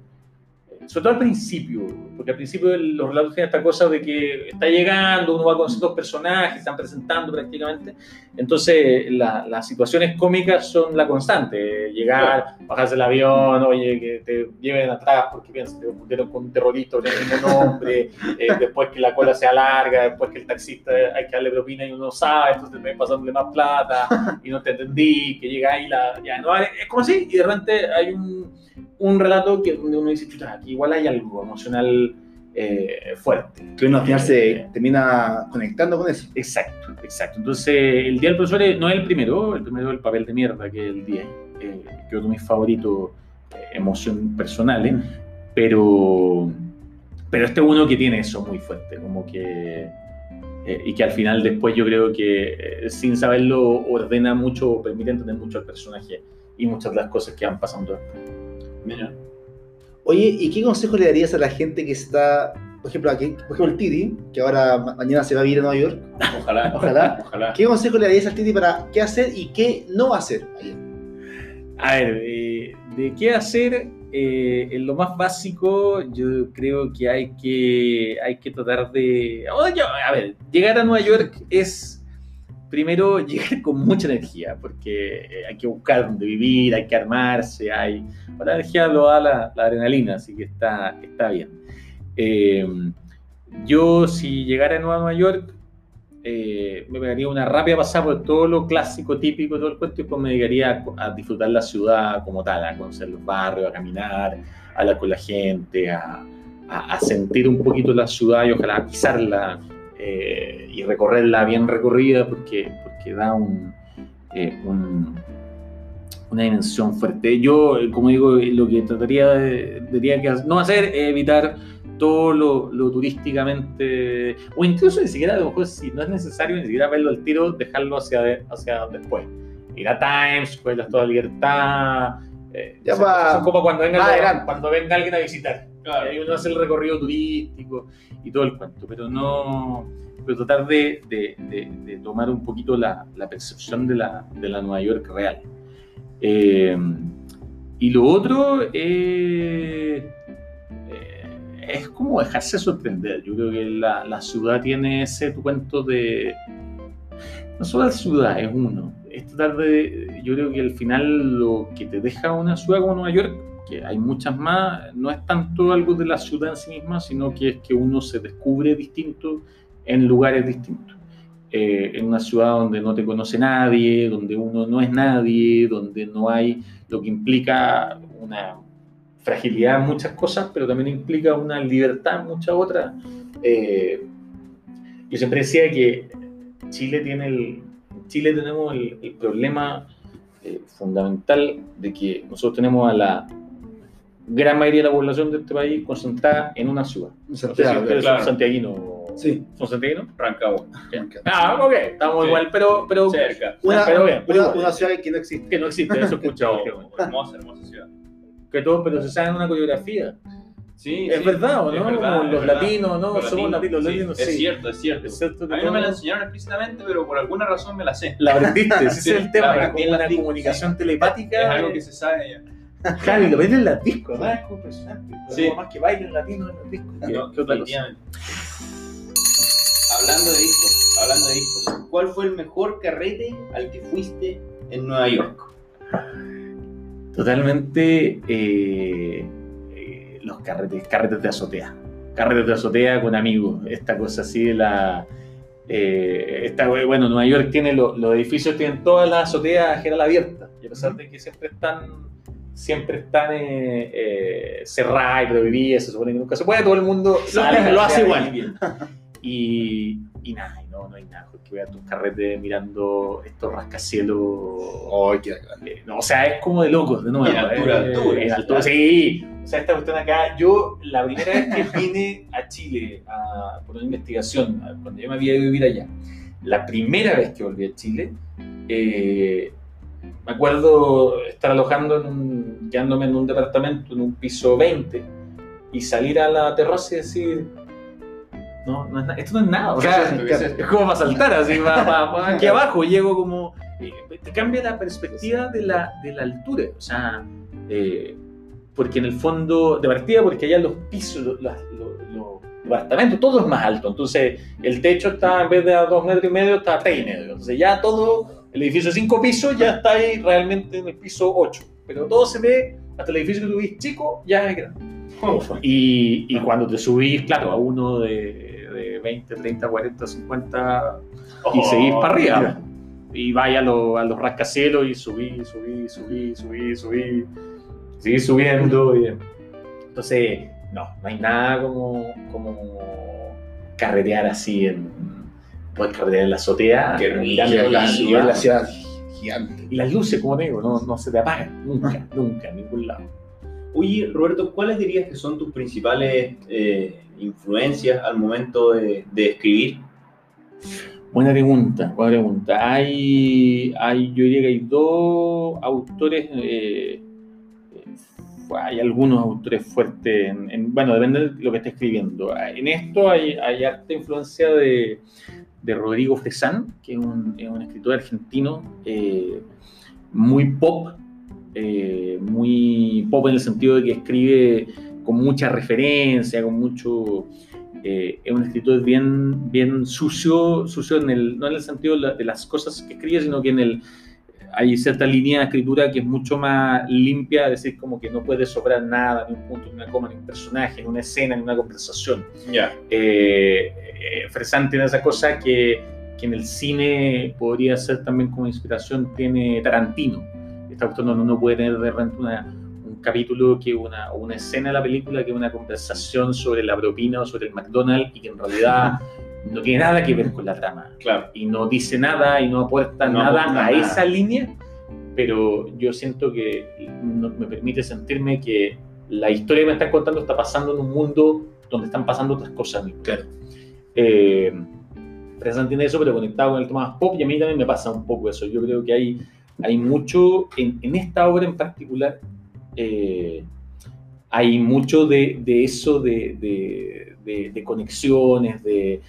[SPEAKER 3] sobre todo al principio, porque al principio los relatos tienen esta cosa de que está llegando, uno va con ciertos personajes, están presentando prácticamente, entonces la, las situaciones cómicas son la constante, llegar, bajarse el avión, oye, que te lleven atrás porque piensan, te confundieron con un terrorista, con el mismo nombre, eh, después que la cola sea larga, después que el taxista hay que darle propina y uno no sabe, entonces te pasándole más plata y no te entendí, que llega ahí la... Ya, ¿no? Es como así, y de repente hay un un relato que donde uno dice, chuta, aquí igual hay algo emocional eh, fuerte.
[SPEAKER 1] Que uno al final se termina conectando con eso.
[SPEAKER 3] Exacto, exacto. Entonces, el Día del Profesor no es el primero, el primero es el papel de mierda, que es el día, eh, que es uno de mis favoritos, eh, emoción personales, mm. pero, pero este uno que tiene eso muy fuerte, como que... Eh, y que al final después yo creo que sin saberlo ordena mucho, permite entender mucho al personaje y muchas de las cosas que van pasando después.
[SPEAKER 2] Mira.
[SPEAKER 1] Oye, ¿y qué consejo le darías a la gente que está, por ejemplo, aquí, por ejemplo, el Titi, que ahora mañana se va a vivir a Nueva York?
[SPEAKER 2] Ojalá.
[SPEAKER 1] Ojalá.
[SPEAKER 2] Ojalá.
[SPEAKER 1] ¿Qué consejo le darías al Titi para qué hacer y qué no hacer?
[SPEAKER 3] A ver, eh, de qué hacer, eh, en lo más básico, yo creo que hay que, hay que tratar de... Yo, a ver, llegar a Nueva York es primero llegar con mucha energía, porque eh, hay que buscar dónde vivir, hay que armarse, hay... La energía lo da la, adrenalina, así que está, está bien. Eh, yo, si llegara a Nueva York, eh, me pegaría una rápida pasada por todo lo clásico, típico, todo el cuento, y después me dedicaría a, a disfrutar la ciudad como tal, a conocer los barrios, a caminar, a hablar con la gente, a, a, a sentir un poquito la ciudad y ojalá pisarla eh, y recorrerla bien recorrida porque, porque da un, eh, un- una dimensión fuerte. Yo, eh, como digo, eh, lo que trataría de, diría que no hacer es evitar todo lo, lo turísticamente, o incluso ni siquiera, a lo mejor, si no es necesario, ni siquiera verlo al tiro, dejarlo hacia, de- hacia después. Ir a Times Square, la Toda Libertad. eh,
[SPEAKER 1] Ya
[SPEAKER 3] son-
[SPEAKER 1] va-
[SPEAKER 3] son como cuando venga,
[SPEAKER 1] más adelante.
[SPEAKER 3] cuando venga alguien a visitar. Y ahí uno hace el recorrido turístico y todo el cuento, pero no. Pero tratar de, de- de- de tomar un poquito la, la percepción de la, de la Nueva York real. Eh, y lo otro eh, eh, es como dejarse sorprender. Yo creo que la, la ciudad tiene ese cuento de. No solo la ciudad, es uno. Es tratar de. Yo creo que al final lo que te deja una ciudad como Nueva York, que hay muchas más, no es tanto algo de la ciudad en sí misma, sino que es que uno se descubre distinto en lugares distintos. Eh, en una ciudad donde no te conoce nadie, donde uno no es nadie, donde no hay lo que implica una fragilidad en muchas cosas, pero también implica una libertad en muchas otras. Eh, yo siempre decía que Chile tiene el, Chile tenemos el, el problema eh, fundamental de que nosotros tenemos a la gran mayoría de la población de este país concentrada en una ciudad. No sé si
[SPEAKER 1] Santiago,
[SPEAKER 2] claro.
[SPEAKER 3] son santiaguinos.
[SPEAKER 1] Sí.
[SPEAKER 3] ¿Son santiaguinos?
[SPEAKER 2] Rancagua.
[SPEAKER 3] Ah, ok, estamos
[SPEAKER 2] Sí.
[SPEAKER 3] igual, pero, pero
[SPEAKER 2] Cerca.
[SPEAKER 1] Una,
[SPEAKER 3] pero bien, pero
[SPEAKER 1] una,
[SPEAKER 3] igual.
[SPEAKER 1] una ciudad que no existe.
[SPEAKER 3] que no existe, eso he escuchado.
[SPEAKER 2] hermosa, hermosa ciudad.
[SPEAKER 3] que todo, pero se sabe una coreografía.
[SPEAKER 2] Sí,
[SPEAKER 3] es
[SPEAKER 2] sí,
[SPEAKER 3] verdad, ¿o
[SPEAKER 2] es
[SPEAKER 3] no?
[SPEAKER 2] verdad,
[SPEAKER 3] Como
[SPEAKER 2] es
[SPEAKER 3] los
[SPEAKER 2] verdad.
[SPEAKER 3] latinos, ¿no?
[SPEAKER 2] Los
[SPEAKER 3] Somos latinos, los
[SPEAKER 2] sí,
[SPEAKER 3] latinos,
[SPEAKER 2] Es
[SPEAKER 3] sí.
[SPEAKER 2] cierto, es cierto.
[SPEAKER 3] Es cierto que
[SPEAKER 2] A mí no me la enseñaron explícitamente, pero por alguna razón me la sé.
[SPEAKER 3] La aprendiste, ese
[SPEAKER 2] Sí,
[SPEAKER 3] es el tema,
[SPEAKER 2] la
[SPEAKER 3] es como
[SPEAKER 2] en
[SPEAKER 3] una comunicación
[SPEAKER 2] sí.
[SPEAKER 3] telepática.
[SPEAKER 2] Es algo que se sabe ya.
[SPEAKER 3] Claro, y lo ven en las discos, ¿verdad? Es como impresionante.
[SPEAKER 2] Sí.
[SPEAKER 3] Sí. Más que bailen latinos en los discos. que-
[SPEAKER 2] No,
[SPEAKER 3] otra cosa.
[SPEAKER 2] Hablando de discos, hablando de discos, ¿cuál fue el mejor carrete al que fuiste en Nueva York?
[SPEAKER 3] Totalmente eh, eh, los carretes, carretes de azotea. Carretes de azotea con amigos. Esta cosa así de la. eh, esta, bueno, Nueva York tiene lo- los edificios, tienen todas las azoteas general abiertas. Y a pesar de que siempre están siempre están eh, eh, cerradas y prohibidas, se supone que nunca se puede, todo el mundo sale,
[SPEAKER 1] lo hace igual.
[SPEAKER 3] Y, y nada, no, no hay nada, porque voy a tus carretes mirando estos rascacielos
[SPEAKER 1] Ay, qué
[SPEAKER 3] eh, no, o sea, es como de locos, de nuevo.
[SPEAKER 2] En altura,
[SPEAKER 3] eh,
[SPEAKER 2] altura,
[SPEAKER 3] En altura, sí. O sea, esta cuestión acá, yo la primera vez que vine a Chile a- por una investigación, cuando yo me había ido a vivir allá, la primera vez que volví a Chile, eh, me acuerdo estar alojando, en un, quedándome en un departamento, en un piso 20, y salir a la terraza y decir, no, no es esto no es nada. o sea,
[SPEAKER 1] Claro,
[SPEAKER 2] ¿Qué es
[SPEAKER 3] como para saltar, así, va, va- va aquí abajo, llego como... eh, te cambia la perspectiva de la, de la altura, o sea, eh, porque en el fondo, de partida, porque allá los pisos, los, los- los departamentos, todo es más alto, entonces el techo está, en vez de a dos metros y medio, está a tres y medio, entonces ya todo, el edificio de cinco pisos ya está ahí realmente en el piso 8, pero todo se ve, hasta el edificio que tuviste chico, ya es grande. Y, y cuando te subís, claro, a uno de, de 20, 30, 40, 50 y seguís para arriba. Y a, lo- a los rascacielos y subí, subí, subí, subí, subí, seguí subiendo. y- entonces, no, no hay nada como, como carretear así en. Poder carretear en la azotea.
[SPEAKER 2] Qué
[SPEAKER 3] mirando la
[SPEAKER 1] Y
[SPEAKER 3] ciudad.
[SPEAKER 1] es la ciudad gigante.
[SPEAKER 3] Y las luces, como te digo, no, no se te apagan. Nunca, nunca, en ningún lado.
[SPEAKER 2] Oye, Roberto, ¿cuáles dirías que son tus principales eh, influencias al momento de, de escribir?
[SPEAKER 3] Buena pregunta, buena pregunta. Hay, hay, yo diría que hay dos autores, eh, eh, hay algunos autores fuertes, en, en- bueno, depende de lo que esté escribiendo. En esto hay, hay harta influencia de, de Rodrigo Fresán, que es un, es un escritor argentino eh, muy pop, eh, muy pop en el sentido de que escribe con mucha referencia, con mucho eh, es un escritor bien, bien sucio, sucio en el, no en el sentido de las cosas que escribe, sino que en el, hay cierta línea de escritura que es mucho más limpia, es decir, como que no puede sobrar nada, ni un punto, ni una coma, ni un personaje, ni una escena, ni una conversación.
[SPEAKER 2] Ya.
[SPEAKER 3] Eh, eh, tiene esa cosa que, que, en el cine podría ser también como inspiración, tiene Tarantino. Esta cuestión no, no puede tener de repente una, un capítulo que una, o una escena de la película que es una conversación sobre la propina o sobre el McDonald's y que en realidad no tiene nada que ver con la trama.
[SPEAKER 2] Claro.
[SPEAKER 3] Y no dice nada y no aporta
[SPEAKER 2] No
[SPEAKER 3] nada
[SPEAKER 2] aporta
[SPEAKER 3] a
[SPEAKER 2] nada.
[SPEAKER 3] esa línea, pero yo siento que no- me permite sentirme que la historia que me están contando está pasando en un mundo donde están pasando otras cosas.
[SPEAKER 1] Claro.
[SPEAKER 3] Eh, Fresan tiene eso, pero conectado con el tema más pop, y a mí también me pasa un poco eso. Yo creo que hay, hay mucho, en, en esta obra en particular, eh, hay mucho de, de eso, de, de- de- de conexiones, de,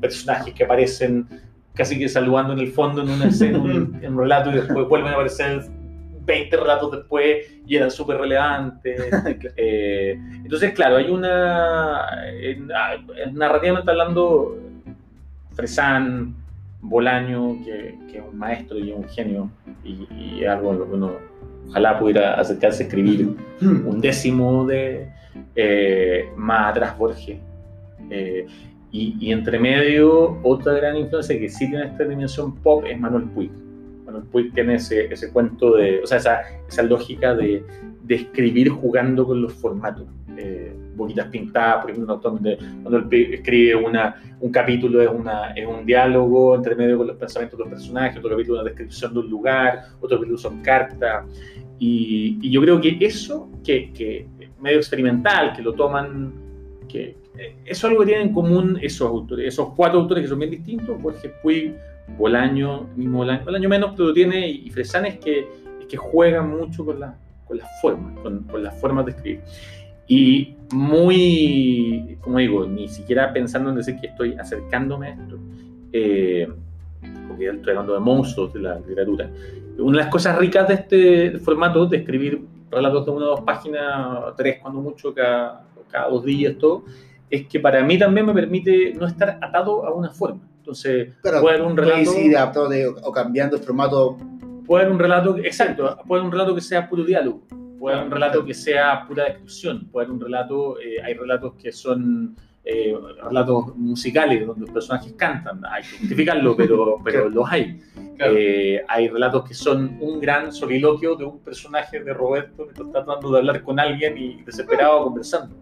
[SPEAKER 3] personajes que aparecen casi que saludando en el fondo en una escena, un, en un relato, y después vuelven a aparecer 20 relatos después y eran súper relevantes. Eh, entonces, claro, hay una. ah, narrativamente hablando, Fresán, Bolaño, que, que es un maestro y un genio, y, y algo en lo que uno ojalá pudiera acercarse a escribir un décimo de eh, más atrás Borges. Eh, y, y entre medio, otra gran influencia que sí tiene esta dimensión pop es Manuel Puig. Manuel Puig tiene ese, ese cuento de, o sea, esa, esa lógica de, de escribir jugando con los formatos. Eh, Boquitas pintadas, por ejemplo, donde Manuel Puig escribe una, un capítulo, es, una, es un diálogo entre medio con los pensamientos de los personajes, otro capítulo es una descripción de un lugar, otro capítulo son cartas. Y, y yo creo que eso, que, que medio experimental, que lo toman, que eh, eso es algo que tienen en común esos autores, esos cuatro autores que son bien distintos, Borges Puig, Bolaño, mismo Bolaño, Bolaño menos, pero tiene, y Fresán es que, es que juegan mucho con, la, con las formas, con, con las formas de escribir. Y muy, como digo, ni siquiera pensando en decir que estoy acercándome a esto, eh, porque estoy hablando de monstruos de la literatura. Una de las cosas ricas de este formato, de escribir relatos de una o dos páginas, tres cuando mucho, cada, cada dos días, todo, es que para mí también me permite no estar atado a una forma. Entonces,
[SPEAKER 1] Claro,
[SPEAKER 3] puede haber un relato,
[SPEAKER 1] ir adaptando o cambiando el formato.
[SPEAKER 3] puede haber un relato, exacto, puede haber un relato que sea puro diálogo, puede haber un relato que sea pura descripción, puede haber un relato, eh, hay relatos que son eh, relatos musicales donde los personajes cantan, hay que justificarlo, pero, pero
[SPEAKER 1] Claro.
[SPEAKER 3] los hay.
[SPEAKER 2] Claro.
[SPEAKER 3] Eh, hay relatos que son un gran soliloquio de un personaje de Roberto que está tratando de hablar con alguien y desesperado conversando.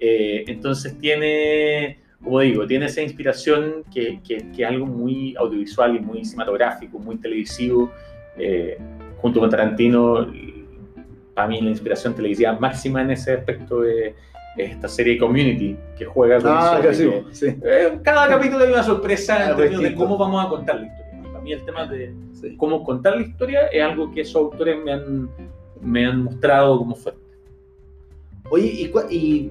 [SPEAKER 3] Eh, entonces tiene, como digo, tiene esa inspiración que, que, que es algo muy audiovisual y muy cinematográfico, muy televisivo. Junto con Tarantino, para mí la inspiración televisiva máxima en ese aspecto es esta serie Community, que juega con
[SPEAKER 1] Ah, casi.
[SPEAKER 3] que-
[SPEAKER 1] Sí.
[SPEAKER 3] eh, cada capítulo hay una sorpresa en términos de cómo vamos a contar la historia. Y para mí el tema de
[SPEAKER 1] sí.
[SPEAKER 3] cómo contar la historia es algo que esos autores me han, me han mostrado como fuerte.
[SPEAKER 1] Oye, ¿y, cua- y,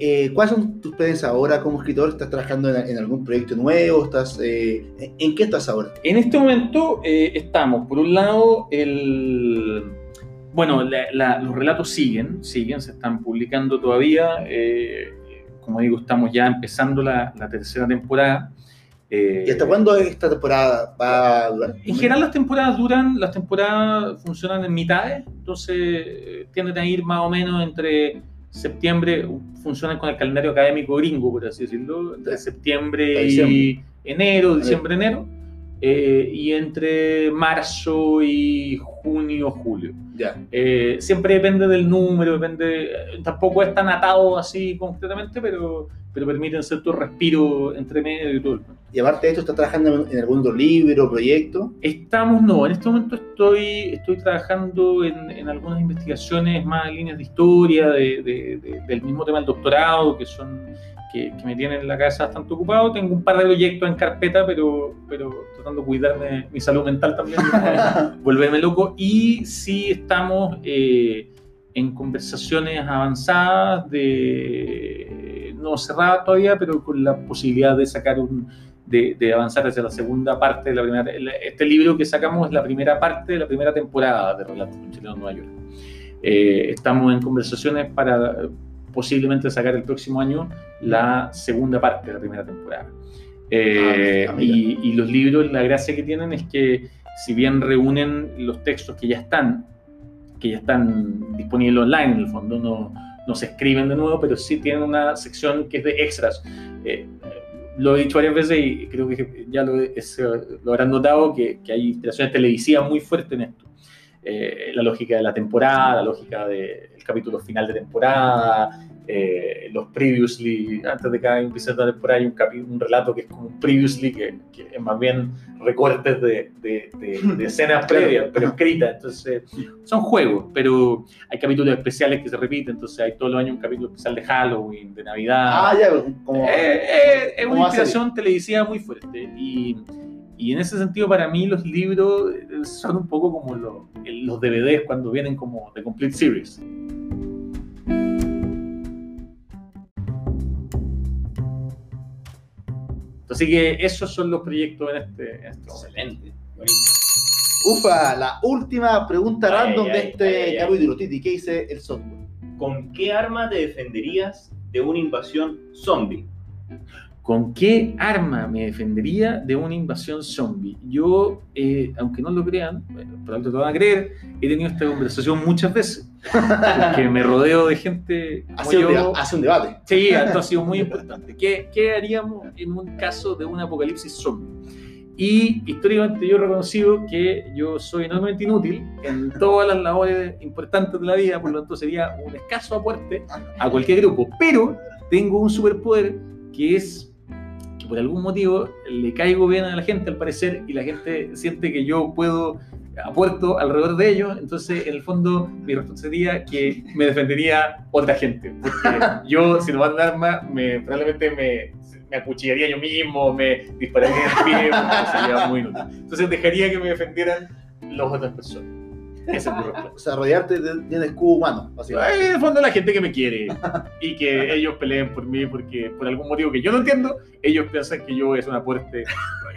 [SPEAKER 1] eh, cuáles son tus planes ahora como escritor? ¿Estás trabajando en, en algún proyecto nuevo? ¿Estás, eh, en- ¿En qué estás ahora?
[SPEAKER 3] En este momento eh, estamos, por un lado, el... Bueno, la- la- los relatos siguen, siguen, se están publicando todavía. eh, como digo, estamos ya empezando la, la tercera temporada. Eh,
[SPEAKER 1] ¿Y hasta cuándo esta temporada va a durar?
[SPEAKER 3] En general las temporadas duran, las temporadas funcionan en mitades, entonces eh, tienden a ir más o menos entre septiembre, funcionan con el calendario académico gringo, por así decirlo, entre septiembre y enero, diciembre, enero, eh, y entre marzo y junio, julio.
[SPEAKER 1] Ya.
[SPEAKER 3] Eh, siempre depende del número, depende, tampoco es tan atado así concretamente, pero, pero permiten cierto respiro entre medio y todo el.
[SPEAKER 1] Y aparte de esto, ¿estás trabajando en, en algún otro libro, proyecto?
[SPEAKER 3] Estamos, no, en este momento estoy, estoy trabajando en, en algunas investigaciones más en líneas de historia, de- de- de- del mismo tema del doctorado, que son que, que me tienen la cabeza bastante ocupado. Tengo un par de proyectos en carpeta, pero, pero tratando de cuidarme mi salud mental también, volverme loco. Y sí estamos eh, en conversaciones avanzadas, de no cerradas todavía, pero con la posibilidad de sacar un, de, de avanzar hacia la segunda parte de la primera. Este libro que sacamos es la primera parte de la primera temporada de Relatos chileno en Nueva York. Eh, estamos en conversaciones para posiblemente sacar el próximo año la segunda parte de la primera temporada. Eh,
[SPEAKER 1] Ah,
[SPEAKER 3] y, y los libros, la gracia que tienen es que si bien reúnen los textos que ya están, que ya están disponibles online, en el fondo no, no se escriben de nuevo, pero sí tienen una sección que es de extras. Eh, lo he dicho varias veces y creo que ya lo, es, lo habrán notado, que, que hay inspiraciones televisivas muy fuertes en esto. Eh, la lógica de la temporada, la lógica del capítulo final de temporada, eh, los previously, antes de cada episodio de temporada hay un, un relato que es como un previously, que, que es más bien recortes de, de- de- de escenas previas, pero escritas. Entonces, son juegos, pero hay capítulos especiales que se repiten, entonces hay todos los años un capítulo especial de Halloween, de Navidad.
[SPEAKER 1] Ah, ya, como.
[SPEAKER 3] Eh, eh, es una inspiración televisiva muy fuerte. Y, y en ese sentido, para mí, los libros eh, son un poco como lo- los DVDs cuando vienen como de Complete Series. Así que esos son los proyectos en este, en este momento.
[SPEAKER 2] Excelente.
[SPEAKER 1] Ufa, la última pregunta
[SPEAKER 2] Ay,
[SPEAKER 1] random
[SPEAKER 2] ay,
[SPEAKER 1] de este capítulo. Titi, ¿qué dice el software?
[SPEAKER 2] ¿Con qué arma te defenderías de una invasión zombie?
[SPEAKER 3] ¿Con qué arma me defendería de una invasión zombie? Yo, eh, aunque no lo crean, eh, probablemente lo van a creer, he tenido esta conversación muchas veces. Porque me rodeo de gente como
[SPEAKER 1] Hace un,
[SPEAKER 3] yo.
[SPEAKER 1] hace un debate.
[SPEAKER 3] Sí, esto ha sido muy importante. ¿Qué, qué haríamos en un caso de un apocalipsis zombie? Y históricamente yo he reconocido que yo soy enormemente inútil en todas las labores importantes de la vida, por lo tanto sería un escaso aporte a cualquier grupo. Pero tengo un superpoder que es por algún motivo le caigo bien a la gente al parecer y la gente siente que yo puedo aporto alrededor de ellos, entonces en el fondo mi respuesta sería que me defendería otra gente, porque yo si no van arma me, probablemente me, me acuchillaría yo mismo, me dispararía en el pie, sería muy inútil. Entonces dejaría que me defendieran las otras personas. Esa es.
[SPEAKER 1] O sea, rodearte de, de un escudo humano, básicamente.
[SPEAKER 3] En el fondo la gente que me quiere y que ellos peleen por mí porque por algún motivo que yo no entiendo, ellos piensan que yo es un aporte.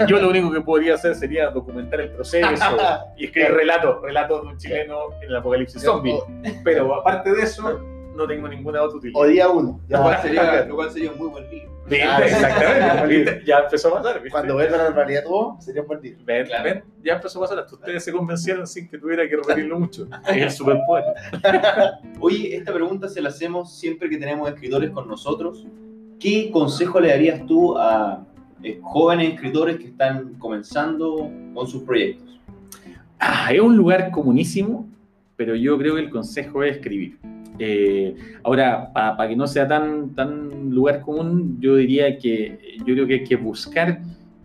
[SPEAKER 3] Yo lo único que podría hacer sería documentar el proceso y escribir relatos, relatos de un chileno en el apocalipsis zombie. Pero aparte de eso, no tengo ninguna otra utilidad.
[SPEAKER 1] O día uno.
[SPEAKER 4] Lo
[SPEAKER 1] Ya,
[SPEAKER 4] cual, sería, lo cual sería un muy buen libro.
[SPEAKER 1] Claro.
[SPEAKER 3] Exactamente. Ya empezó a pasar. ¿viste?
[SPEAKER 1] Cuando vuelva a la normalidad todo, sería un día.
[SPEAKER 3] Ven,
[SPEAKER 4] Claro.
[SPEAKER 3] ven, ya empezó a pasar. Hasta ustedes se convencieron sin que tuviera que repetirlo mucho. Es el superpoder.
[SPEAKER 2] Oye, esta pregunta se la hacemos siempre que tenemos escritores con nosotros. ¿Qué consejo le darías tú a eh, jóvenes escritores que están comenzando con sus proyectos?
[SPEAKER 3] Ah, es un lugar comunísimo, pero yo creo que el consejo es escribir. Eh, ahora, para que no sea tan, tan lugar común, yo diría que yo creo que hay que buscar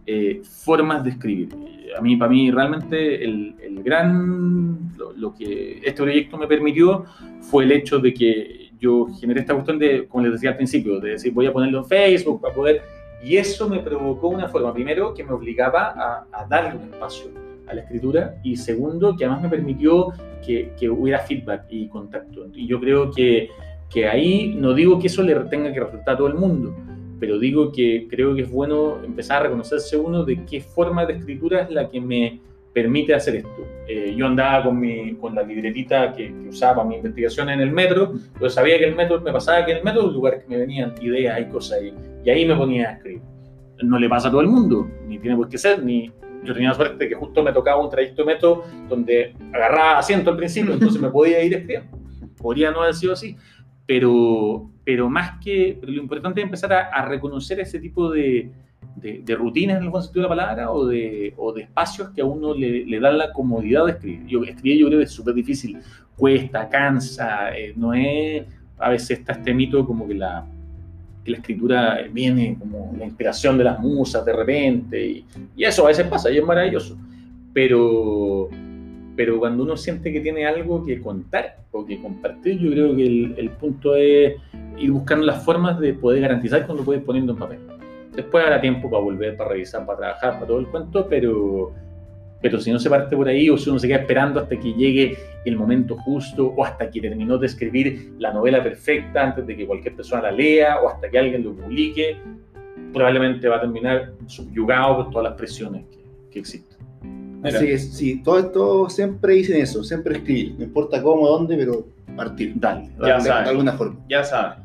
[SPEAKER 3] eh, formas de escribir. A mí, para mí, realmente el, el gran, lo, lo que este proyecto me permitió fue el hecho de que yo generé esta cuestión de, como les decía al principio, de decir voy a ponerlo en Facebook para poder, y eso me provocó una forma, primero, que me obligaba a, a darle un espacio a la escritura y segundo, que además me permitió que, que hubiera feedback y contacto. Y yo creo que, que ahí, no digo que eso le tenga que resultar a todo el mundo, pero digo que creo que es bueno empezar a reconocerse uno de qué forma de escritura es la que me permite hacer esto. Eh, yo andaba con, mi, con la libretita que, usaba mi investigación en el metro, pero sabía que el metro, me pasaba que el metro es un lugar que me venían ideas y cosas, y, y ahí me ponía a escribir. No le pasa a todo el mundo, ni tiene por qué ser, ni, yo tenía la suerte de que justo me tocaba un trayecto de metro donde agarraba asiento al principio, entonces me podía ir escribiendo. Podría no haber sido así, pero, pero más que, pero lo importante es empezar a, a reconocer ese tipo de, de, de rutinas en el sentido de la palabra o de, o de espacios que a uno le, le dan la comodidad de escribir. Yo, escribir yo creo que es súper difícil, cuesta, cansa, eh, no es, a veces está este mito como que la, que la escritura viene como la inspiración de las musas de repente, y, y eso a veces pasa y es maravilloso, pero, pero cuando uno siente que tiene algo que contar o que compartir, yo creo que el, el punto es ir buscando las formas de poder garantizar cuando puedes poniendo en papel. Después habrá tiempo para volver, para revisar, para trabajar, para todo el cuento, pero, pero si no se parte por ahí o si uno se queda esperando hasta que llegue el momento justo o hasta que terminó de escribir la novela perfecta antes de que cualquier persona la lea o hasta que alguien lo publique, probablemente va a terminar subyugado por todas las presiones que, que existen.
[SPEAKER 1] Así que sí, todo esto siempre dicen eso, siempre escribir. No importa cómo, dónde, pero partir.
[SPEAKER 3] Dale,
[SPEAKER 2] Ya
[SPEAKER 1] de,
[SPEAKER 2] sabes.
[SPEAKER 1] de alguna forma.
[SPEAKER 2] Ya saben,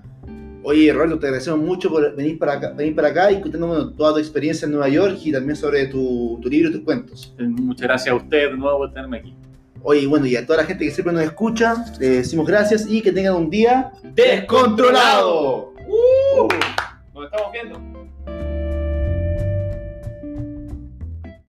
[SPEAKER 1] Oye, Roberto, te agradecemos mucho por venir para acá, venir para acá y contándonos toda tu experiencia en Nueva York y también sobre tu, tu libro y tus cuentos.
[SPEAKER 3] Eh, Muchas gracias a usted de nuevo por tenerme aquí.
[SPEAKER 1] Oye, bueno, y a toda la gente que siempre nos escucha, le decimos gracias y que tengan un día
[SPEAKER 2] ¡Descontrolado! ¡Uh! Nos estamos viendo.